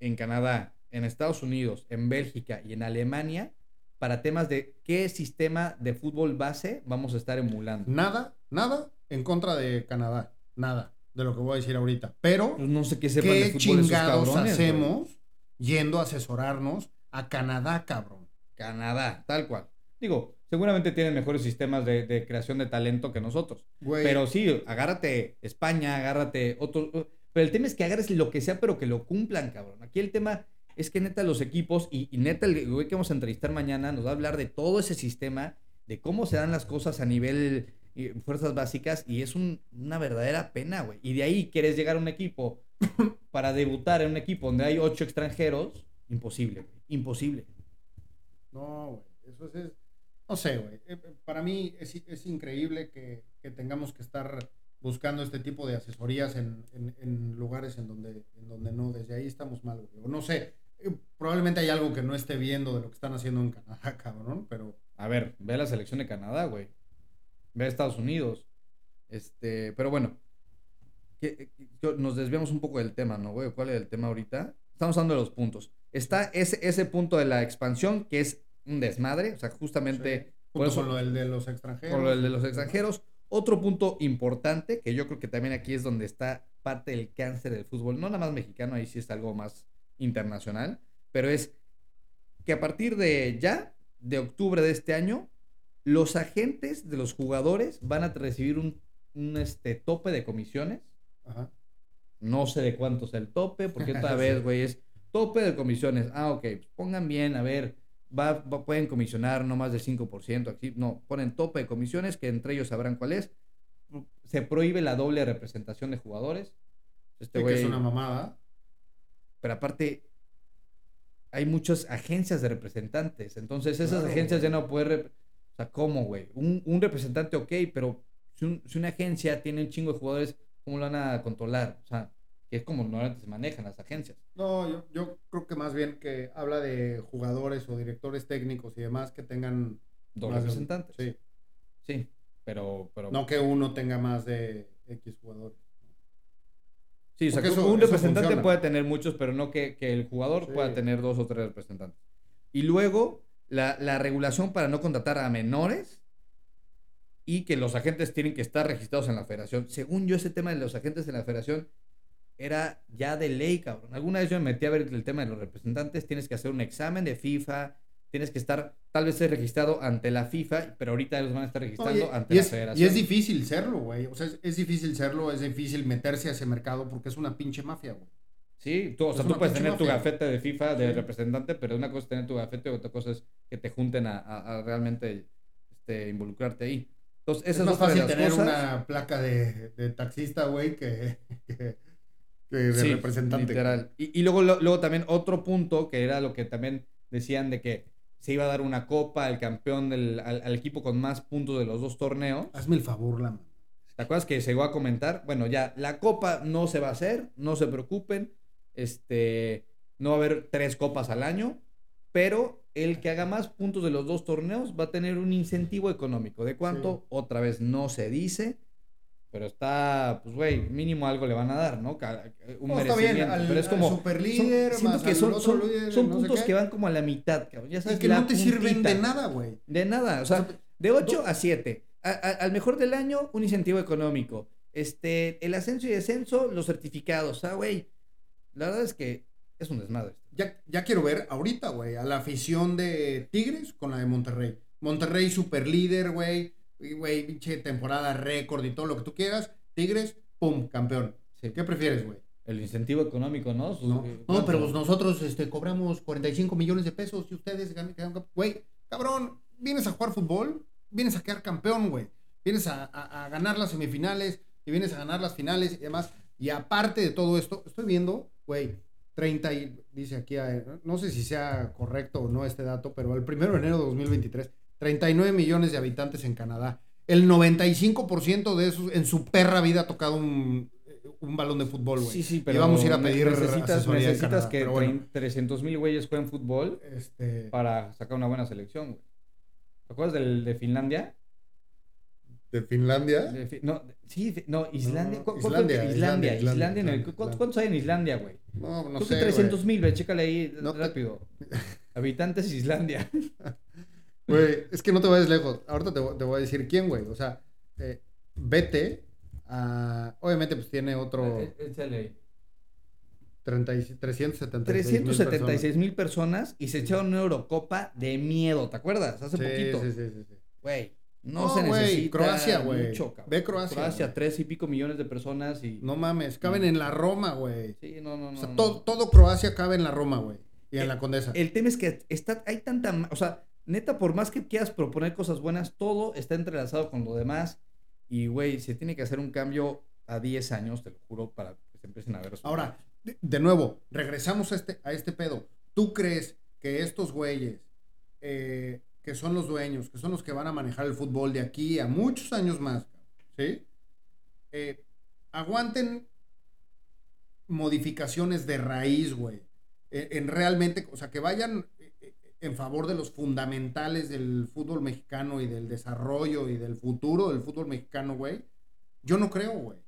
en Canadá, en Estados Unidos, en Bélgica y en Alemania para temas de qué sistema de fútbol base vamos a estar emulando. Nada, nada en contra de Canadá. Nada de lo que voy a decir ahorita. Pero, Pues no sé qué sepan de ¿qué fútbol esos chingados cabrones, hacemos yendo a asesorarnos a Canadá, cabrón? Canadá, tal cual. Digo, seguramente tienen mejores sistemas de, de creación de talento que nosotros. Pero sí, agárrate España, agárrate otros. Pero el tema es que agarres lo que sea, pero que lo cumplan, cabrón. Aquí el tema es que neta los equipos, y, y neta el güey que vamos a entrevistar mañana nos va a hablar de todo ese sistema, de cómo se dan las cosas a nivel eh, fuerzas básicas, y es un- una verdadera pena, güey. Y de ahí quieres llegar a un equipo para debutar en un equipo donde hay ocho extranjeros, imposible, güey. Imposible. No, güey. Eso es, No sé, güey. Eh, eh, Para mí es, es increíble que, que tengamos que estar buscando este tipo de asesorías en, en- en lugares en donde, en donde no. Desde ahí estamos mal, güey. O no sé. Eh, Probablemente hay algo que no esté viendo de lo que están haciendo en Canadá, cabrón. Pero A ver, ve a la selección de Canadá, güey. Ve a Estados Unidos. Este, pero bueno. que- que- nos desviamos un poco del tema, ¿no, güey? ¿Cuál es el tema ahorita? Estamos hablando de los puntos. Está ese, ese punto de la expansión, que es un desmadre. O sea, justamente por eso- con lo del de los extranjeros. con lo de los extranjeros. Otro punto importante, que yo creo que también aquí es donde está parte del cáncer del fútbol, no nada más mexicano, ahí sí es algo más internacional, pero es que a partir de ya, de octubre de este año, los agentes de los jugadores van a recibir un, un, este, tope de comisiones. Ajá. No sé de cuánto es el tope, porque otra vez, güey, es tope de comisiones. Ah, ok, pues pongan bien, a ver, va, va- pueden comisionar no más del 5%, aquí, no, ponen tope de comisiones, que entre ellos sabrán cuál es. Se prohíbe la doble representación de jugadores. Este que güey, es una mamada. Pero aparte, hay muchas agencias de representantes. Entonces, esas Claro, agencias ya no pueden. O sea, ¿cómo, güey? Un, un representante, ok, pero si, un- si una agencia tiene un chingo de jugadores, ¿cómo lo van a controlar? O sea, que es como normalmente se manejan las agencias. No, yo, yo creo que más bien que habla de jugadores o directores técnicos y demás que tengan Dos de- representantes. Sí. Sí, pero. pero No que uno tenga más de X jugadores. Sí, o sea, que eso- un eso representante funciona. puede tener muchos, pero no que, que el jugador Sí. pueda tener dos o tres representantes. Y luego, la, la regulación para no contratar a menores y que los agentes tienen que estar registrados en la federación. Según yo, ese tema de los agentes en la federación era ya de ley, cabrón. Alguna vez yo me metí a ver el tema de los representantes. Tienes que hacer un examen de FIFA. Tienes que estar, tal vez ser registrado ante la FIFA, pero ahorita los van a estar registrando ante la es, federación. y es difícil serlo, güey. O sea, es, es difícil serlo, es difícil meterse a ese mercado porque es una pinche mafia, güey. Sí, tú, o sea, Es tú puedes tener tu gafete de FIFA de Sí. representante, pero una cosa es tener tu gafete y otra cosa es que te junten a, a- a realmente este, involucrarte ahí. Entonces, Es esas más fácil tener cosas. una placa de, de taxista, güey, que, que, que de Sí, representante. Literal. Y, y luego, lo- luego también otro punto que era lo que también decían de que se iba a dar una copa al campeón del al, al equipo con más puntos de los dos torneos. Hazme el favor, la mano. ¿Te acuerdas que se llegó a comentar? Bueno, ya la copa no se va a hacer, no se preocupen. Este, no va a haber tres copas al año, pero el que haga más puntos de los dos torneos va a tener un incentivo económico. ¿De cuánto? Sí. Otra vez no se dice, pero está, pues, güey, mínimo algo le van a dar, ¿no? Un No, está bien, merecimiento. al, pero es como, al superlíder, son, siento más que son, son, líder, son no sé puntos qué. que van como a la mitad, cabrón. Ya Y sabes, que no te sirven de nada, güey. De nada, o sea, de 8 a 7. A- a- al mejor del año, un incentivo económico. Este, el ascenso y descenso, los certificados. Sea, güey, la verdad es que es un desmadre. Ya, ya quiero ver ahorita, güey, a la afición de Tigres con la de Monterrey. Monterrey super líder, güey. Güey, pinche temporada récord y todo lo que tú quieras. Tigres, pum, campeón. Sí. ¿Qué prefieres, güey? El incentivo económico, ¿no? Sus- No, pero pues nosotros este, cobramos 45 millones de pesos y ustedes ganan. Güey, cabrón, vienes a jugar fútbol, vienes a quedar campeón, güey. Vienes a, a- a ganar las semifinales y vienes a ganar las finales y demás. Y aparte de todo esto, estoy viendo, güey, 30 y dice aquí, no sé si sea correcto o no este dato, pero el 1 de enero de 2023, 39 millones de habitantes en Canadá. El 95% de esos en su perra vida ha tocado un, un balón de fútbol, güey. Sí, sí, Y pero vamos a ir a pedir necesitas, necesitas que bueno. 300 mil güeyes jueguen fútbol Este, para sacar una buena selección, güey. ¿Te acuerdas del, de Finlandia? ¿De Finlandia? De Fi- no, sí, de- no, Islandia. No, ¿cu- cuál fue el que- Islandia, Islandia, Islandia, Islandia, en el- Islandia, ¿cu- Islandia. ¿Cuántos hay en Islandia, güey? No, no Creo sé. que 300 mil, ve, chécale ahí No te- rápido. Habitantes Islandia. Güey, Güey, es que no te vayas lejos. Ahorita te, voy- te voy a decir quién, güey. O sea, eh, vete a... Obviamente, pues tiene otro... Eh, échale ahí. 30 y- 376 mil 376 mil personas y se echaron una Eurocopa de miedo, ¿te acuerdas? Hace personas. poquito. Sí, sí, sí, sí, sí. Güey, no, No, se güey, necesita Croacia, güey. Ve Croacia, Croacia, güey. tres y pico millones de personas y... No mames, caben en la Roma, güey. Sí, no, no, no. O sea, no. todo, todo Croacia cabe en la Roma, güey. Y en la Condesa. El tema es que está, hay tanta, o sea, neta, por más que quieras proponer cosas buenas, todo está entrelazado con lo demás. Y, güey, se tiene que hacer un cambio a 10 años, te lo juro, para que se empiecen a ver. Ahora, de, de nuevo, regresamos a este, a este pedo. ¿Tú crees que estos güeyes, eh, que son los dueños, que son los que van a manejar el fútbol de aquí a muchos años más, ¿sí? Eh, aguanten modificaciones de raíz, güey. Eh, en realmente, o sea, que vayan en favor de los fundamentales del fútbol mexicano y del desarrollo y del futuro del fútbol mexicano, güey. Yo no creo, güey.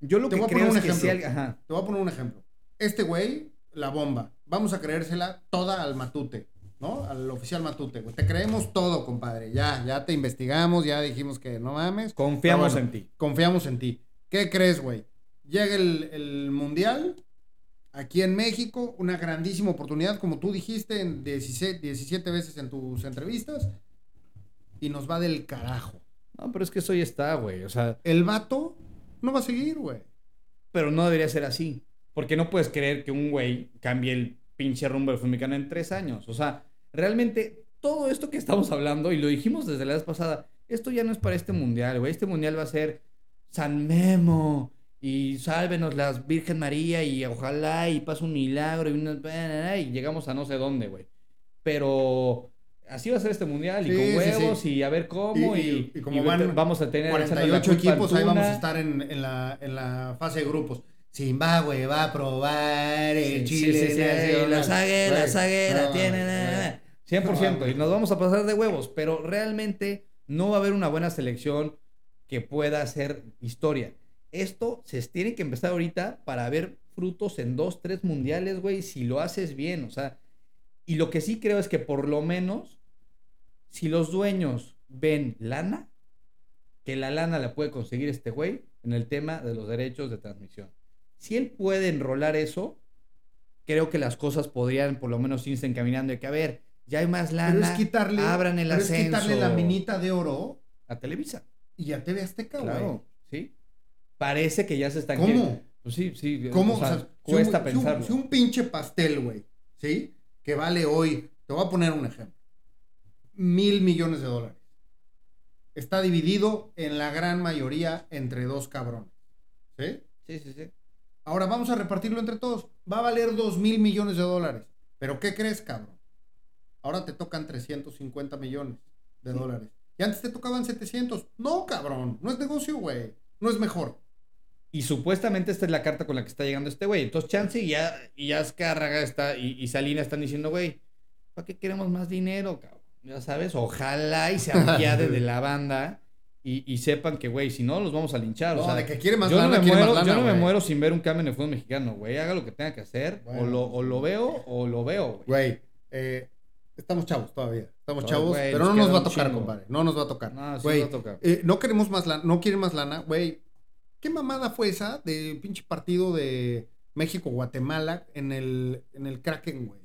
Yo lo te que voy a poner es un que ejemplo. ajá. Te voy a poner un ejemplo. Este güey, la bomba. Vamos a creérsela toda al Matute, ¿no? Al oficial Matute, güey. Te creemos todo, compadre. Ya, ya te investigamos, ya dijimos que no mames. Confiamos en ti. Confiamos en ti. ¿Qué crees, güey? Llega el, el Mundial aquí en México, una grandísima oportunidad, como tú dijiste en 17, 17 veces en tus entrevistas, y nos va del carajo. No, pero es que eso ya está, güey. O sea, El vato no va a seguir, güey. pero no debería ser así. Porque no puedes creer que un güey cambie el pinche rumbo del mexicano en tres años. O sea, realmente todo esto que estamos hablando, y lo dijimos desde la vez pasada, esto ya no es para este mundial, güey. Este mundial va a ser San Memo y sálvenos las Virgen María y ojalá y pase un milagro y, una- y llegamos a no sé dónde, güey. Pero así va a ser este mundial y Sí, con sí, huevos sí. y a ver cómo y, Y- y- y como y van vamos a tener echándole la 48 culpa al equipos, ahí vamos a estar en, en la, en la fase de grupos. Zimbabue va a probar el Chile. nacional. la zaguera, la zaguera, tiene. na. 100%. Y nos vamos a pasar de huevos. Pero realmente no va a haber una buena selección que pueda hacer historia. Esto se tiene que empezar ahorita para ver frutos en dos, tres mundiales, güey, si lo haces bien. O sea, y lo que sí creo es que por lo menos, si los dueños ven lana, que la lana la puede conseguir este güey en el tema de los derechos de transmisión. Si él puede enrolar eso, creo que las cosas podrían por lo menos irse encaminando de que, a ver, ya hay más lana, Pero es quitarle, abran el pero es ascenso quitarle la minita de oro a Televisa. y a TV Azteca, güey. Claro, ¿sí? Parece que ya se están... ¿Cómo? Pues sí, sí. ¿Cómo? o sea, O sea, cuesta si un- pensarlo. Si un, pinche pastel, güey, ¿sí? Que vale hoy, te voy a poner un ejemplo, mil millones de dólares. Está dividido en la gran mayoría entre dos cabrones, ¿sí? Sí, sí, sí. Ahora vamos a repartirlo entre todos. Va a valer dos mil millones de dólares. ¿Pero qué crees, cabrón? Ahora te tocan 350 millones de dólares. Y antes te tocaban 700. No, cabrón. No es negocio, güey. No es mejor. Y supuestamente esta es la carta con la que está llegando este güey. Entonces Chance y ya, y ya Azcárraga está, y, y Salina están diciendo, güey, ¿para qué queremos más dinero, cabrón? Ya sabes, ojalá y se apiade de la banda y, y sepan que, güey, si no, los vamos a linchar. o No, sea, de que quiere más yo no, lana, me quiere muero, yo no me muero sin ver un cambio en el fútbol mexicano, güey. Haga lo que tenga que hacer, o, lo, o lo veo o lo veo, güey. Güey, eh, estamos chavos todavía. Estamos No, chavos, pero nos no nos va a tocar, compadre. No nos va a tocar. No, sí Güey, va a tocar. eh, no queremos más lana, no quieren más lana, güey. ¿Qué mamada fue esa de pinche partido de México-Guatemala en el, en el Kraken, güey?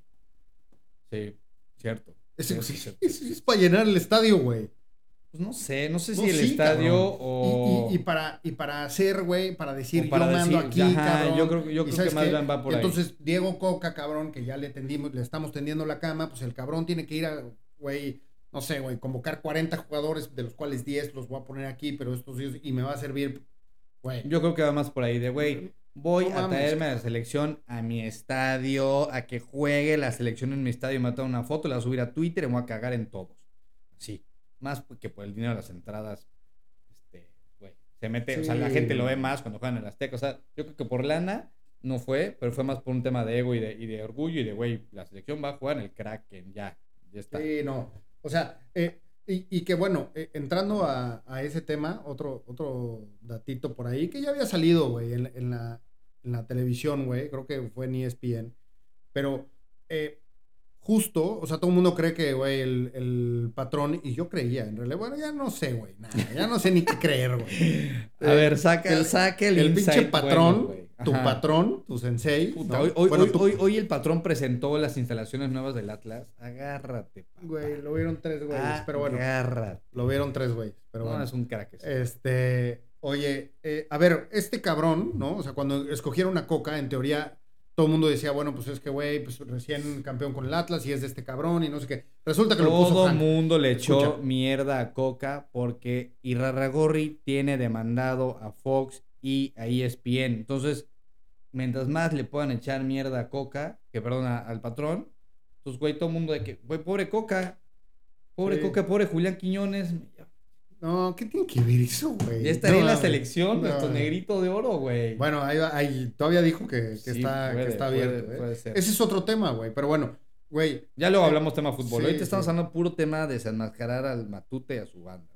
Sí, cierto. Ese- Sí, sí, cierto. es, es para llenar el estadio, güey. Pues no sé, no sé No, si el sí, estadio cabrón. o... Y, y- y para, y para hacer, güey, para decir, O para yo mando decir, aquí, ajá, cabrón. yo creo- yo creo ¿sabes que más bien va por ahí. Entonces, Diego Coca, cabrón, que ya le tendimos, le estamos tendiendo la cama, pues el cabrón tiene que ir a, güey, no sé, güey, convocar 40 jugadores, de los cuales 10 los voy a poner aquí, pero estos 10, y me va a servir, Yo creo que va más por ahí de, güey, voy No a traerme a la selección a mi estadio, a que juegue la selección en mi estadio, me a una foto, la voy a subir a Twitter y me voy a cagar en todos. Sí, más que por el dinero de las entradas, este, güey, se mete, o sea, la Sí. gente lo ve más cuando juegan en el Azteca, o sea, yo creo que por lana no fue, pero fue más por un tema de ego y de, y de orgullo y de, güey, la selección va a jugar en el Kraken, ya, ya está. Sí, no. O sea, eh, y, y que bueno, eh, entrando a, a ese tema, otro, otro datito por ahí, que ya había salido, güey, en, en la, en la televisión, güey, creo que fue en ESPN, pero eh, justo, o sea, todo el mundo cree que, güey, el, el patrón, y yo creía, en realidad, bueno, ya no sé, güey, nada, ya no sé ni qué creer, güey. A Eh, ver, saca, el- saca el, El pinche patrón, bueno, tu patrón, tu sensei. Puta, ¿no? hoy, hoy- Bueno, hoy- tu- hoy- hoy el patrón presentó las instalaciones nuevas del Atlas. Agárrate, papá. Güey, lo vieron tres güeyes, pero bueno, Agárrate. lo vieron tres güeyes, pero no, bueno. es un crack. Este, oye, eh, a ver, este cabrón, ¿no? O sea, cuando escogieron a Coca, en teoría, todo el mundo decía, bueno, pues es que, güey, pues recién campeón con el Atlas y es de este cabrón y no sé qué. Resulta que lo puso Todo el mundo le echó mierda a Coca porque Irarragorri tiene demandado a Fox y a ESPN. Entonces, mientras más le puedan echar mierda a Coca, que perdona al patrón, pues, güey, todo el mundo de que, güey, pobre Coca. Pobre Sí. Coca, pobre Julián Quiñones. No, ¿qué tiene que ver eso, güey? Ya estaría en la selección, no. nuestro negrito de oro, güey. Bueno, ahí, ahí todavía dijo que, que Sí, está, que puede, está puede, abierto. ¿eh? puede ser. Ese es otro tema, güey. Pero bueno, güey, Ya luego hablamos tema fútbol. Sí, Ahorita estamos sí. hablando puro tema de desenmascarar al Matute y a su banda.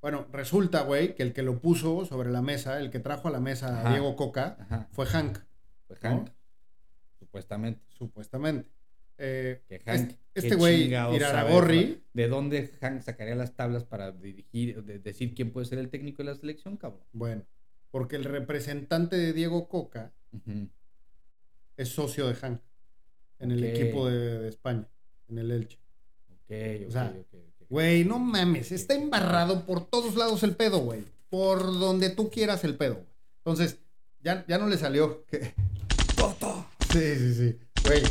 bueno, resulta, güey, que el que lo puso sobre la mesa, el que trajo a la mesa Ajá. a Diego Coca, Ajá. fue Hank, ¿no? Hank, supuestamente. supuestamente. Eh, Que Hank, este- güey, chingados Iraragorri, ¿De dónde Hank sacaría las tablas para dirigir, de decir quién puede ser el técnico de la selección, cabrón? bueno, porque el representante de Diego Coca es socio de Hank en el equipo de, de España, en el Elche. Ok, ok, O sea. Güey, no mames, está embarrado por todos lados el pedo, güey. Por donde tú quieras el pedo. Entonces, ya, ya no le salió. que- Sí, sí, sí. Güey,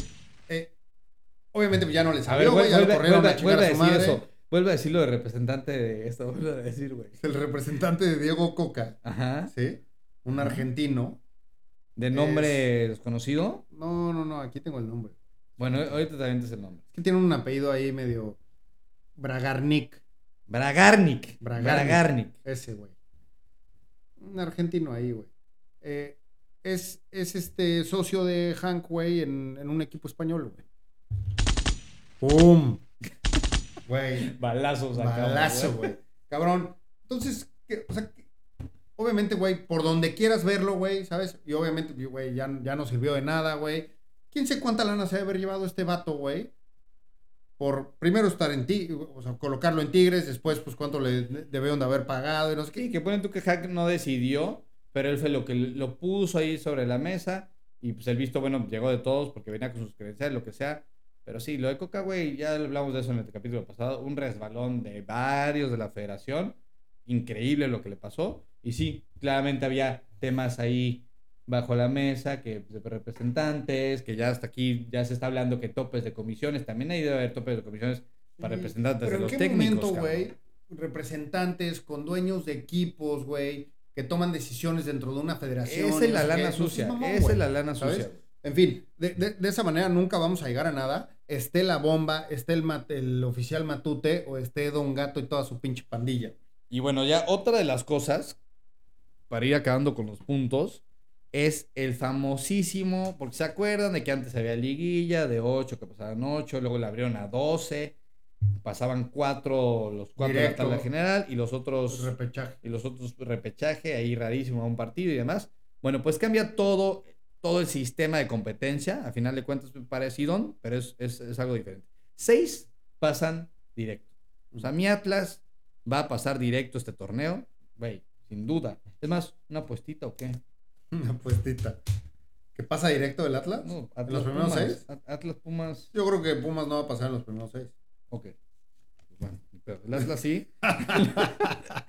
obviamente ya no le A ver, salió, güey. Ya lo corrieron a chingar a su madre. eso. Vuelve a decir lo de representante de esto. Vuelve a decir, güey. El representante de Diego Coca, Ajá. ¿sí? Un Ajá. argentino. ¿De nombre desconocido? No, no, no, aquí tengo el nombre. Bueno, ahorita también es el nombre. Es que tiene un apellido ahí medio Bragarnik, Bragarnik. Bragarnik. Bragarnik. ese, güey. Un argentino ahí, güey. Eh, es, es este socio de Hank, güey, en, en un equipo español, güey. ¡Pum! Güey. Balazos acá. Balazo, güey. Cabrón. Entonces, o sea, obviamente, güey, por donde quieras verlo, güey, ¿sabes? Y obviamente, güey, ya, ya no sirvió de nada, güey. ¿Quién sé cuánta lana se debe haber llevado este vato, güey? Por primero estar en ti, o sea, colocarlo en Tigres, después, pues, cuánto le debieron de haber pagado y no sé qué. Sí, que ponen tú que Hack no decidió, pero él fue lo que lo puso ahí sobre la mesa y pues el visto bueno llegó de todos porque venía con sus credenciales, lo que sea. Pero sí, lo de Coca, güey, ya hablamos de eso en el capítulo pasado, un resbalón de varios de la federación, increíble lo que le pasó. Y sí, claramente había temas ahí bajo la mesa, que de representantes, que ya hasta aquí ya se está hablando que topes de comisiones, también hay debe haber topes de comisiones para representantes Pero de en los qué técnicos. momento, güey, representantes con dueños de equipos, güey, que toman decisiones dentro de una federación. Esa es la lana pues, sucia, esa es la lana sucia. En fin, de, de- de esa manera nunca vamos a llegar a nada. Esté la bomba, esté el, mat- el oficial Matute o esté Don Gato y toda su pinche pandilla. Y bueno, ya otra de las cosas, para ir acabando con los puntos, es el famosísimo, porque se acuerdan de que antes había liguilla de 8, que pasaban 8, luego la abrieron a 12, pasaban 4, los 4 de la tabla general y los otros Repechaje. y los otros repechaje, ahí rarísimo a un partido y demás. Bueno, pues cambia todo, todo el sistema de competencia, a final de cuentas parecido, pero es, es, es algo diferente. Seis pasan directo. O sea, mi Atlas va a pasar directo este torneo, güey, sin duda. Es más, una apuestita o qué? Una puestita. ¿Que pasa directo del Atlas? No, ¿En los primeros Pumas, seis? At- Atlas Pumas, Yo creo que Pumas no va a pasar en los primeros seis. ok. Pues bueno, ni pedo. el Atlas sí.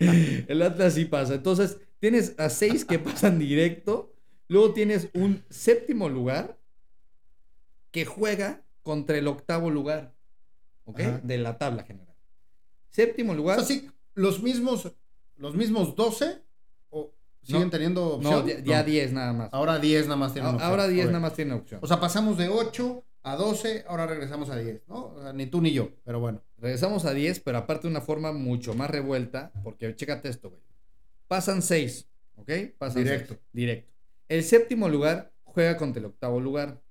el Atlas sí pasa. Entonces, tienes a seis que pasan directo. Luego tienes un séptimo lugar que juega contra el octavo lugar. ¿Ok? Ajá. De la tabla general. Séptimo O lugar. sea, sí, los mismos, los mismos 12 o siguen No, teniendo no, opción. ya- ya No. 10 nada más. Ahora 10 nada más tienen opción. Ahora 10 Ok. nada más tiene opción. O sea, pasamos de 8 a 12, ahora regresamos a 10, ¿no? O sea, ni tú ni yo, pero bueno. Regresamos a 10, pero aparte de una forma mucho más revuelta, porque chécate esto, güey. Pasan 6, ¿ok? Pasan Directo. seis, directo. El séptimo lugar juega contra el octavo lugar.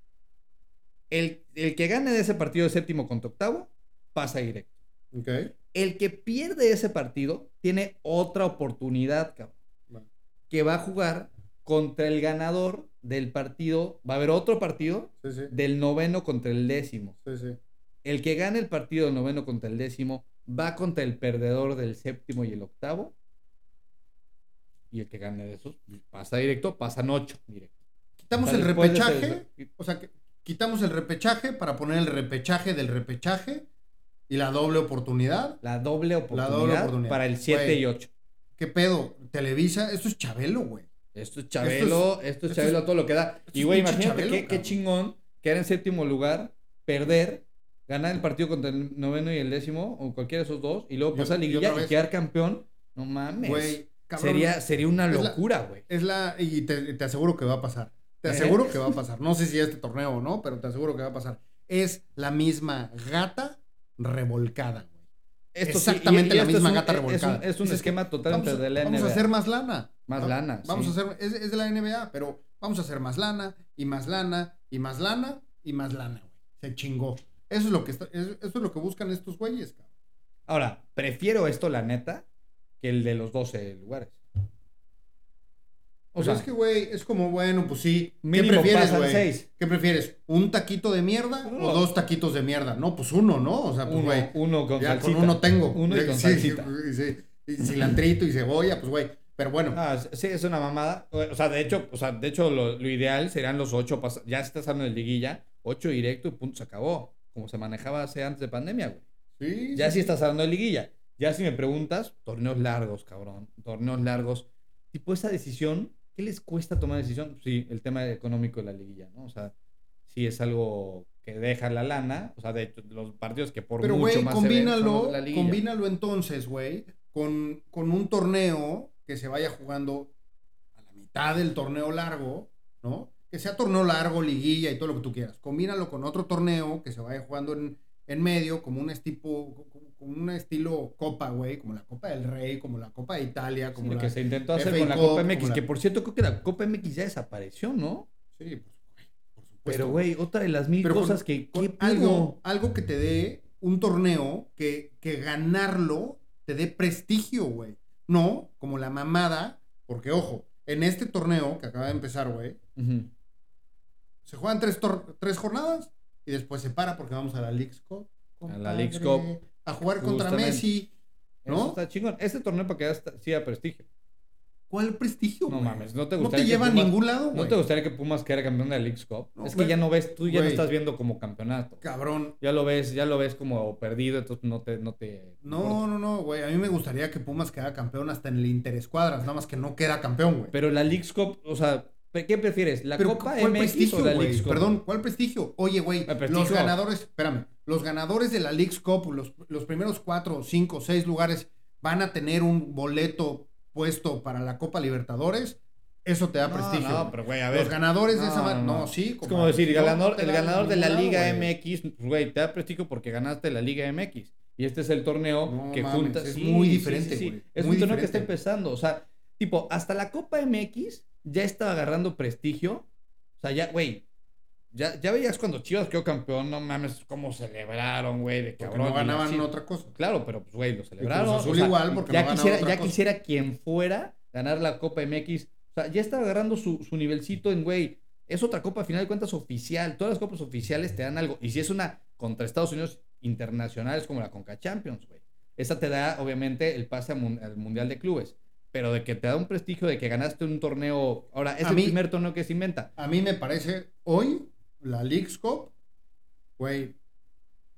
El, el que gane de ese partido de séptimo contra octavo, pasa directo. Ok. El que pierde ese partido tiene otra oportunidad, cabrón. Bueno. Que va a jugar contra el ganador del partido. Va a haber otro partido Sí, sí. del noveno contra el décimo. Sí, sí. El que gane el partido del noveno contra el décimo va contra el perdedor del séptimo y el octavo. Y el que gane de esos pasa directo, pasan ocho directo. Quitamos el repechaje. O sea, que quitamos el repechaje para poner el repechaje del repechaje y la doble oportunidad. La doble oportunidad, doble oportunidad. para el 7 Güey. y 8. ¿Qué pedo? Televisa, esto es Chabelo, güey. Esto es Chabelo, esto es, esto es- Chabelo todo lo que da. Y güey, imagínate qué, qué chingón quedar en séptimo lugar, perder, ganar el partido contra el noveno y el décimo, o cualquiera de esos dos, y luego pasar a liguilla y quedar campeón. No mames. Güey, cabrón. sería, sería una locura, güey. Es la. Y te, te aseguro que va a pasar. Te ¿Eh? aseguro que va a pasar. No sé si este torneo o no, pero te aseguro que va a pasar. Es la misma gata revolcada, güey. Sí, Exactamente y- y la misma un- gata es un- revolcada. Es un, esquema totalmente Vamos, de la vamos NBA. a hacer más lana. Más lana, Vamos sí. a hacer. Es, es de la NBA, pero vamos a hacer más lana y más lana y más lana y más lana, güey. Se chingó. Eso es lo que está, eso, eso es lo que buscan estos güeyes, cabrón. Ahora, prefiero esto, la neta, que el de los 12 lugares. O O sea, es que, güey, es como, bueno, pues sí. ¿Qué prefieres, güey? ¿Qué prefieres? ¿Un taquito de mierda Uno. o dos taquitos de mierda? No, pues uno, ¿no? O sea, pues, güey. uno con Ya salsita. con uno tengo. Uno y con sí, salsita. sí, sí. Y cilantrito y cebolla, pues, güey. Pero bueno, Ah, sí, es una mamada. O sea, de hecho, o sea, de hecho lo, lo ideal serían los ocho. Ya estás hablando de liguilla, ocho directo y punto, se acabó. Como se manejaba hace antes de pandemia, güey. sí. Ya sí, si estás hablando de liguilla. Ya si me preguntas, torneos largos, cabrón. Torneos largos. Tipo, esa decisión, ¿qué les cuesta tomar decisión? Sí, el tema económico de la liguilla, ¿no? O sea, sí es algo que deja la lana. O sea, de los partidos que por Pero, mucho güey, más se ven combínalo, la liguilla. combínalo entonces, güey, con, con un torneo que se vaya jugando a la mitad del torneo largo, ¿no? Que sea torneo largo, liguilla y todo lo que tú quieras. Combínalo con otro torneo que se vaya jugando en, en medio, como un, tipo, un estilo Copa, güey, como la Copa del Rey, como la Copa de Italia, Sí, como lo la... que se intentó hacer FA con la Cup, Copa MX, la- que por cierto creo que la Copa MX ya desapareció, ¿no? Sí, pues, güey, por supuesto. Pero, güey, otra de las mil Pero con- cosas que... con ¿qué algo, algo que te dé un torneo que, que ganarlo te dé prestigio, güey. No como la mamada, porque ojo, en este torneo que acaba de empezar, güey, se juegan tres, tor- tres jornadas y después se para porque vamos a la Leagues Cup. A la Leagues compadre, A jugar contra. Messi. Eso ¿No? está chingón. Este torneo para que haya- sí da prestigio. ¿Cuál prestigio, No güey? mames, no te No gustaría te que lleva a ningún lado, ¿No güey. te gustaría que Pumas quedara campeón de la Leagues Cup? No, es que güey. ya no ves, tú ya no estás viendo como campeonato. Cabrón. Ya lo ves, ya lo ves como perdido, entonces no te, no te. No, no, no, güey. A mí me gustaría que Pumas quedara campeón hasta en el Interescuadras, nada más que no queda campeón, güey. Pero la Leagues Cup, o sea, ¿Pero ¿Qué prefieres? ¿La Pero Copa ¿cuál MX prestigio, o la güey? Leagues Cup? Perdón, ¿cuál prestigio? Oye, güey, los ganadores, espérame, los ganadores de la League's Cup, los, los primeros cuatro, cinco, seis lugares, van a tener un boleto puesto para la Copa Libertadores. Eso te da No, prestigio. no, pero güey, a ver. Los ganadores de esa no, no. sí. Es como decir, ganador, el ganador de la Liga. MX, pues, güey, te da prestigio porque ganaste la Liga MX. Y este es el torneo que mames, junta. es sí, muy diferente, sí, sí. güey, Es muy un torneo que está empezando. O sea, tipo, hasta la Copa MX ya estaba agarrando prestigio. O sea, ya, güey. Ya, ya veías cuando Chivas quedó campeón, no mames, cómo celebraron, güey, de Porque cabrón. no ganaban así. otra cosa. Claro, pero pues, güey, lo celebraron. Cruz Azul o sea, igual, porque ya no quisiera, otra ya cosa. quisiera quien fuera ganar la Copa MX. O sea, ya está agarrando su, su nivelcito en, güey, es otra Copa, a final de cuentas, oficial. Todas las copas oficiales te dan algo. Y si es una contra Estados Unidos internacional, es como la Conca Champions, güey. Esa te da, obviamente, el pase al Mundial de Clubes. Pero de que te da un prestigio de que ganaste un torneo. Ahora, es A el mí- primer torneo que se inventa. A mí me parece hoy la League's Cup, güey,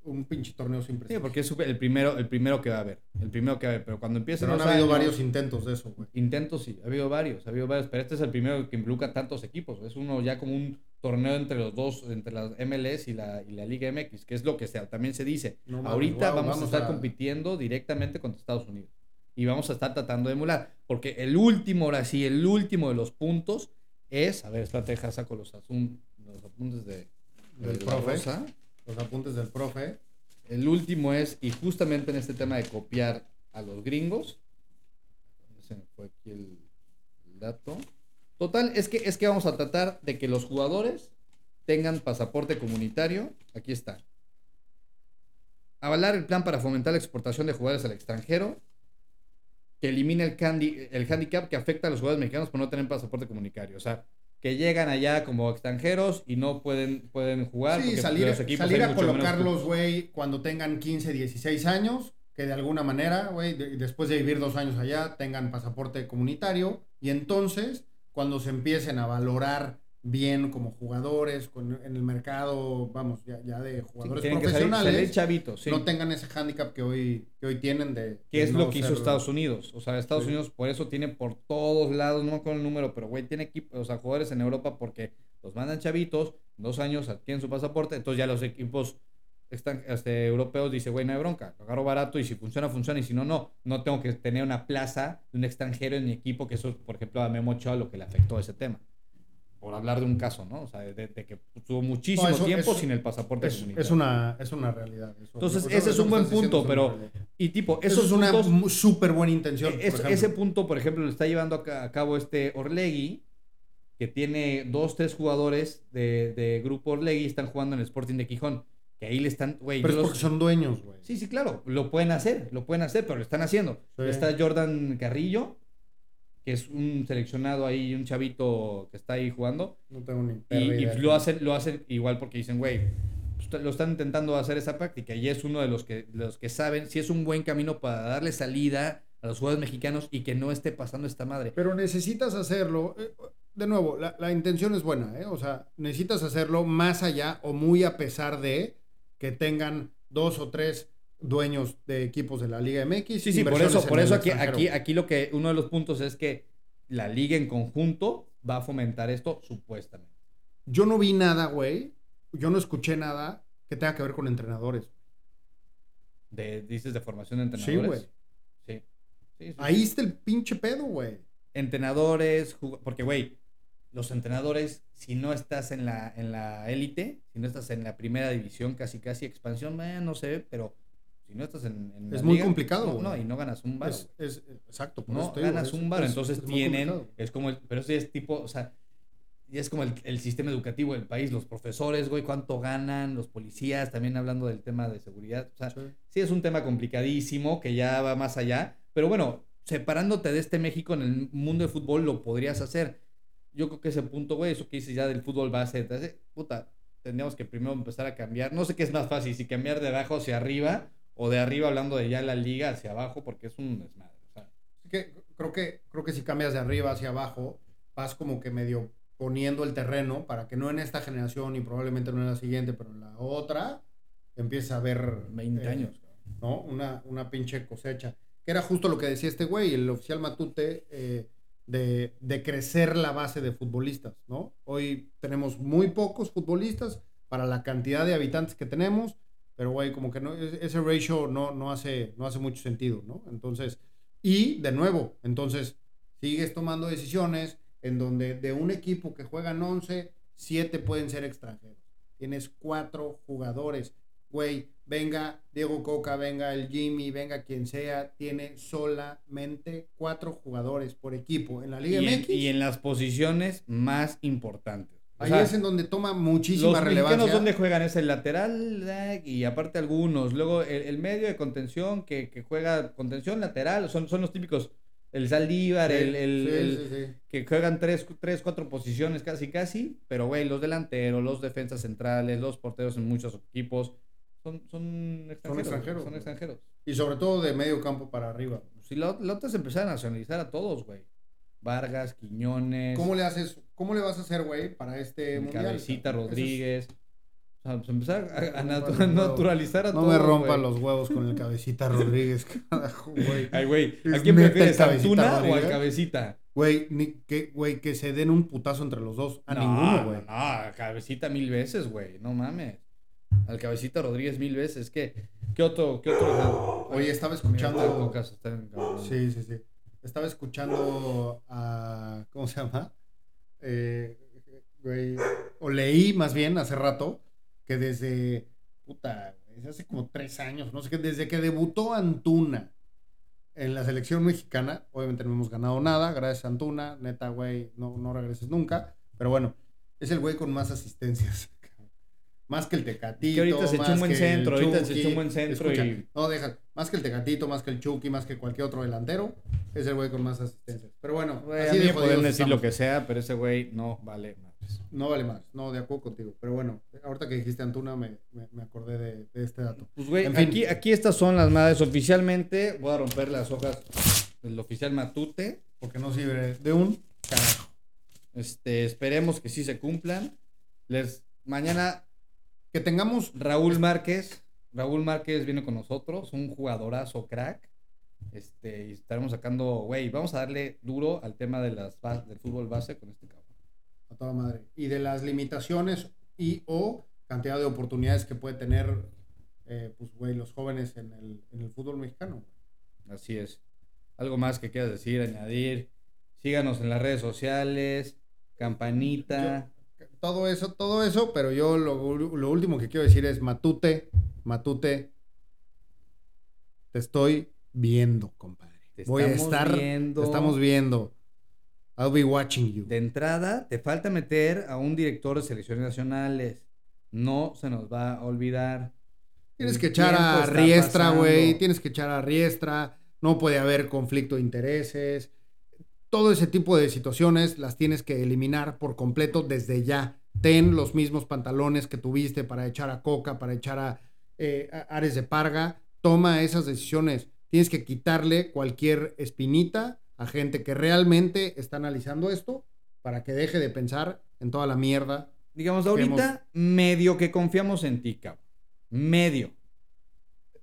un pinche torneo sin Sí, prestigio. porque es el primero, el primero que va a haber. El primero que va a haber. Pero cuando empiecen Pero han los habido años- varios intentos de eso, güey. Intentos sí, ha habido varios, ha habido varios, pero este es el primero que involucra tantos equipos. Es uno ya como un torneo entre los dos, entre la MLS y la, y la Liga MX, que es lo que también se dice. No Ahorita wow, vamos, vamos a estar a- compitiendo directamente contra Estados Unidos. Y vamos a estar tratando de emular. Porque el último, ahora sí, el último de los puntos es. A ver, espérate, deja, saco los, asun- los apuntes de, de Del profe. Rosa. Los apuntes del profe. El último es, y justamente en este tema de copiar a los gringos, se me fue aquí el, el dato. Total, es que, es que vamos a tratar de que los jugadores tengan pasaporte comunitario. Aquí está. Avalar el plan para fomentar la exportación de jugadores al extranjero. Que elimine el, candi- el handicap que afecta a los jugadores mexicanos por no tener pasaporte comunitario. O sea, que llegan allá como extranjeros y no pueden, pueden jugar. Sí, salir, salir a colocarlos, güey, cuando tengan 15, 16 años, que de alguna manera, güey, de- después de vivir dos años allá, tengan pasaporte comunitario. Y entonces, cuando se empiecen a valorar bien como jugadores con- en el mercado, vamos, ya, ya de Sí, jugadores que salir- profesionales, salir chavitos, sí. no tengan ese hándicap que hoy, que hoy tienen de... que es no lo que hizo ser- Estados Unidos. O sea, Estados Sí. Unidos por eso tiene por todos lados, no acuerdo el número, pero güey, tiene equipos, o sea, jugadores en Europa porque los mandan chavitos, dos años adquieren su pasaporte, entonces ya los equipos están, este, europeos dicen, güey, no hay bronca, lo agarro barato y si funciona, funciona, y si no, no. No tengo que tener una plaza de un extranjero en mi equipo, que eso, por ejemplo, a Memo Ochoa lo que le afectó ese tema. Por hablar de un caso, ¿no? O sea, de, de que tuvo muchísimo No, eso- tiempo sin el pasaporte Es, comunitario. es una, es una realidad. eso. Entonces, ese es un buen punto, pero-. Y tipo, Eso es una súper buena intención. Es- por ese punto, por ejemplo, lo está llevando a, ca- a cabo este Orlegui, que tiene dos, tres jugadores de, de grupo Orlegui, están jugando en el Sporting de Quijón. Que ahí le están, güey. Pero es los- porque son dueños, güey. Sí, sí, claro, lo pueden hacer, lo pueden hacer, pero lo están haciendo. Sí. Está Jordan Carrillo, que es un seleccionado ahí, un chavito que está ahí jugando. No tengo ni Y, y lo hacen, lo hacen igual porque dicen, güey, pues, lo están intentando hacer esa práctica y es uno de los que, de los que saben si es un buen camino para darle salida a los jugadores mexicanos y que no esté pasando esta madre. Pero necesitas hacerlo. eh, De nuevo, la, la intención es buena, ¿eh? O sea, necesitas hacerlo más allá o muy a pesar de que tengan dos o tres dueños de equipos de la Liga MX. Sí, sí, por eso, por eso aquí, aquí, aquí lo que, uno de los puntos es que la liga en conjunto va a fomentar esto supuestamente. Yo no vi nada, güey. Yo no escuché nada que tenga que ver con entrenadores. De, dices de formación de Sí, entrenadores. güey. Sí, sí, sí, Ahí sí. está el pinche pedo, güey. Entrenadores, porque güey, los entrenadores, si no estás en la en la élite, si no estás en la primera división, casi casi expansión, eh, no sé, pero si no estás en, en la Es muy liga, complicado, No, y no ganas un varo. Es, es- exacto. por no digo, ganas un es- entonces tienen, es como el, pero eso ya es tipo, o sea, ya es como el, el sistema educativo del país, los profesores, güey, cuánto ganan, los policías, también hablando del tema de seguridad, o sea, Sí. sí es un tema complicadísimo que ya va más allá, pero bueno, separándote de este México en el mundo del fútbol lo podrías hacer. Yo creo que ese punto, güey, eso que dices ya del fútbol base, hace- puta, tendríamos que primero empezar a cambiar, no sé qué es más fácil, si cambiar de abajo hacia arriba o de arriba hablando de ya la liga hacia abajo, porque es un desmadre, Así que creo que creo que si cambias de arriba hacia abajo, vas como que medio poniendo el terreno para que no en esta generación y probablemente no en la siguiente, pero en la otra empiece a haber 20 eh, años. ¿no? Una, una pinche cosecha. Que era justo lo que decía este güey, el oficial Matute, eh, de, de crecer la base de futbolistas, ¿no? Hoy tenemos muy pocos futbolistas para la cantidad de habitantes que tenemos, pero güey, como que no, ese ratio no, no, hace, no hace mucho sentido, ¿no? Entonces, y de nuevo, entonces sigues tomando decisiones en donde de un equipo que juegan 11, 7 pueden ser extranjeros. Tienes cuatro jugadores. Güey, venga Diego Coca, venga el Jimmy, venga quien sea, tiene solamente cuatro jugadores por equipo en la Liga Y en, MX. y en las posiciones más importantes. Ahí sea, es en donde toma muchísima los relevancia. mexicanos donde juegan es el lateral y aparte algunos. Luego el, el medio de contención que, que juega contención lateral son, son los típicos. El Saldívar, Sí, el, el- sí, sí, que juegan tres, tres, cuatro posiciones casi, casi. Pero, güey, los delanteros, los defensas centrales, los porteros en muchos equipos son, son extranjeros. extranjeros, Son extranjeros. Y sobre todo de medio campo para arriba. Si la, la otra es empezar a nacionalizar a todos, güey. Vargas, Quiñones, ¿Cómo le haces, cómo le vas a hacer, güey, para este mundial? Cabecita es- Rodríguez. O sea, pues empezar a, No me natu- naturalizar a No todos. me rompa güey. los huevos con el cabecita Rodríguez, carajo, güey. Ay, güey. ¿A quién prefieres, a Antuna o al? Cabecita? Güey, ni- que, güey, que se den un putazo entre los dos. A no, ninguno, güey. No, Cabecita mil veces, güey. No mames. Al Cabecita Rodríguez mil veces. ¿Qué, qué otro? ¿Qué otro? Oye, estaba Mira, escuchando. Cocas, cabrón. Sí, sí, sí. Estaba escuchando a. ¿Cómo se llama? Eh, o leí más bien hace rato que desde. Puta, hace como tres años, no sé qué, desde que debutó Antuna en la selección mexicana, obviamente no hemos ganado nada, gracias a Antuna, neta, güey, no, no regreses nunca, pero bueno, es el güey con más asistencias. Más que el Tecatito. Que ahorita se echó más un buen centro, ahorita se echó un buen centro Escucha, y- No, deja. Más que el Tecatito, más que el Chucky, más que cualquier otro delantero, es el güey con más asistencias. Pero bueno, Güey, así a mí de pueden decir estamos. lo que sea, pero ese güey no vale madres. No vale más. No, de acuerdo contigo. Pero bueno, ahorita que dijiste Antuna, me, me, me acordé de, de este dato. Pues, güey, En fin. aquí, aquí estas son las madres. Oficialmente, voy a romper las hojas del oficial Matute. Porque no sirve de un carajo. Este, esperemos que sí se cumplan. Les, mañana Que tengamos. Raúl Márquez. Raúl Márquez viene con nosotros, un jugadorazo crack. Este, y estaremos sacando, güey, vamos a darle duro al tema de las del fútbol base con este cabrón. A toda madre. Y de las limitaciones y o cantidad de oportunidades que puede tener, eh, pues, güey, los jóvenes en el, en el fútbol mexicano. Así es. Algo más que quieras decir, añadir. Síganos en las redes sociales, campanita. Todo eso, todo eso, pero yo lo, lo último que quiero decir es Matute, Matute, te estoy viendo, compadre. Te Voy a estar, viendo. te estamos viendo. I'll be watching you. De entrada, te falta meter a un director de selecciones nacionales. No se nos va a olvidar. Tienes que echar a Riestra, güey. Tienes que echar a Riestra. No puede haber conflicto de intereses. Todo ese tipo de situaciones las tienes que eliminar por completo desde ya. Ten los mismos pantalones que tuviste para echar a Coca, para echar a, eh, a Ares de Parga. Toma esas decisiones. Tienes que quitarle cualquier espinita a gente que realmente está analizando esto para que deje de pensar en toda la mierda. Digamos, ahorita medio que confiamos en ti, cabrón. Medio.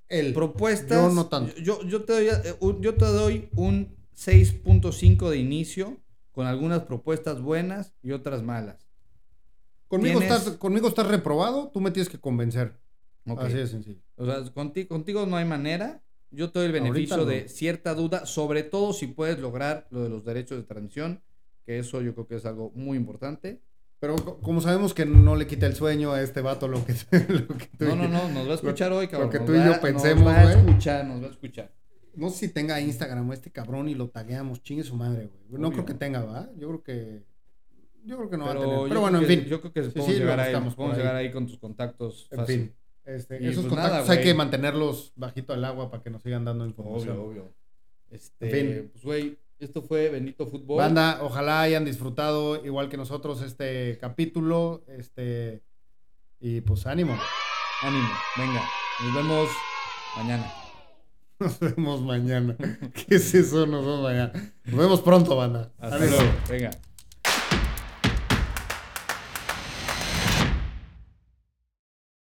El Propuestas. Yo no tanto. Yo, yo te doy, eh, yo te doy un 6.5 de inicio con algunas propuestas buenas y otras malas. Conmigo, Tienes- estás, conmigo estás reprobado, tú me tienes que convencer. Ok. Así de sencillo. O sea, contigo, contigo no hay manera. Yo te doy el beneficio no. de cierta duda, sobre todo si puedes lograr lo de los derechos de transmisión, que eso yo creo que es algo muy importante. Pero co- como sabemos que no le quita el sueño a este vato lo que, lo que tú No, no, no, nos va a escuchar hoy, cabrón. que nos tú y va- yo pensemos, Nos va a güey. escuchar, nos va a escuchar. No sé si tenga Instagram o este cabrón y lo tagueamos. Chingue su madre, güey. No Obvio. creo que tenga, ¿va? Yo creo que. Yo creo que no va a tener. Pero bueno, en fin. Yo creo que Sí, podemos, sí, llegar, ahí, podemos ahí. llegar ahí con tus contactos. En fácil. fin. Este, Y esos pues contactos nada, hay que mantenerlos bajito al agua para que nos sigan dando información. Obvio, obvio. Este, En fin. pues, güey, esto fue Benito Fútbol. Banda, ojalá hayan disfrutado igual que nosotros este capítulo. Este. Y pues ánimo. Ánimo, venga. Nos vemos mañana. Nos vemos mañana. ¿Qué es eso? Nos vemos mañana. Nos vemos pronto, banda. Hasta luego. Venga.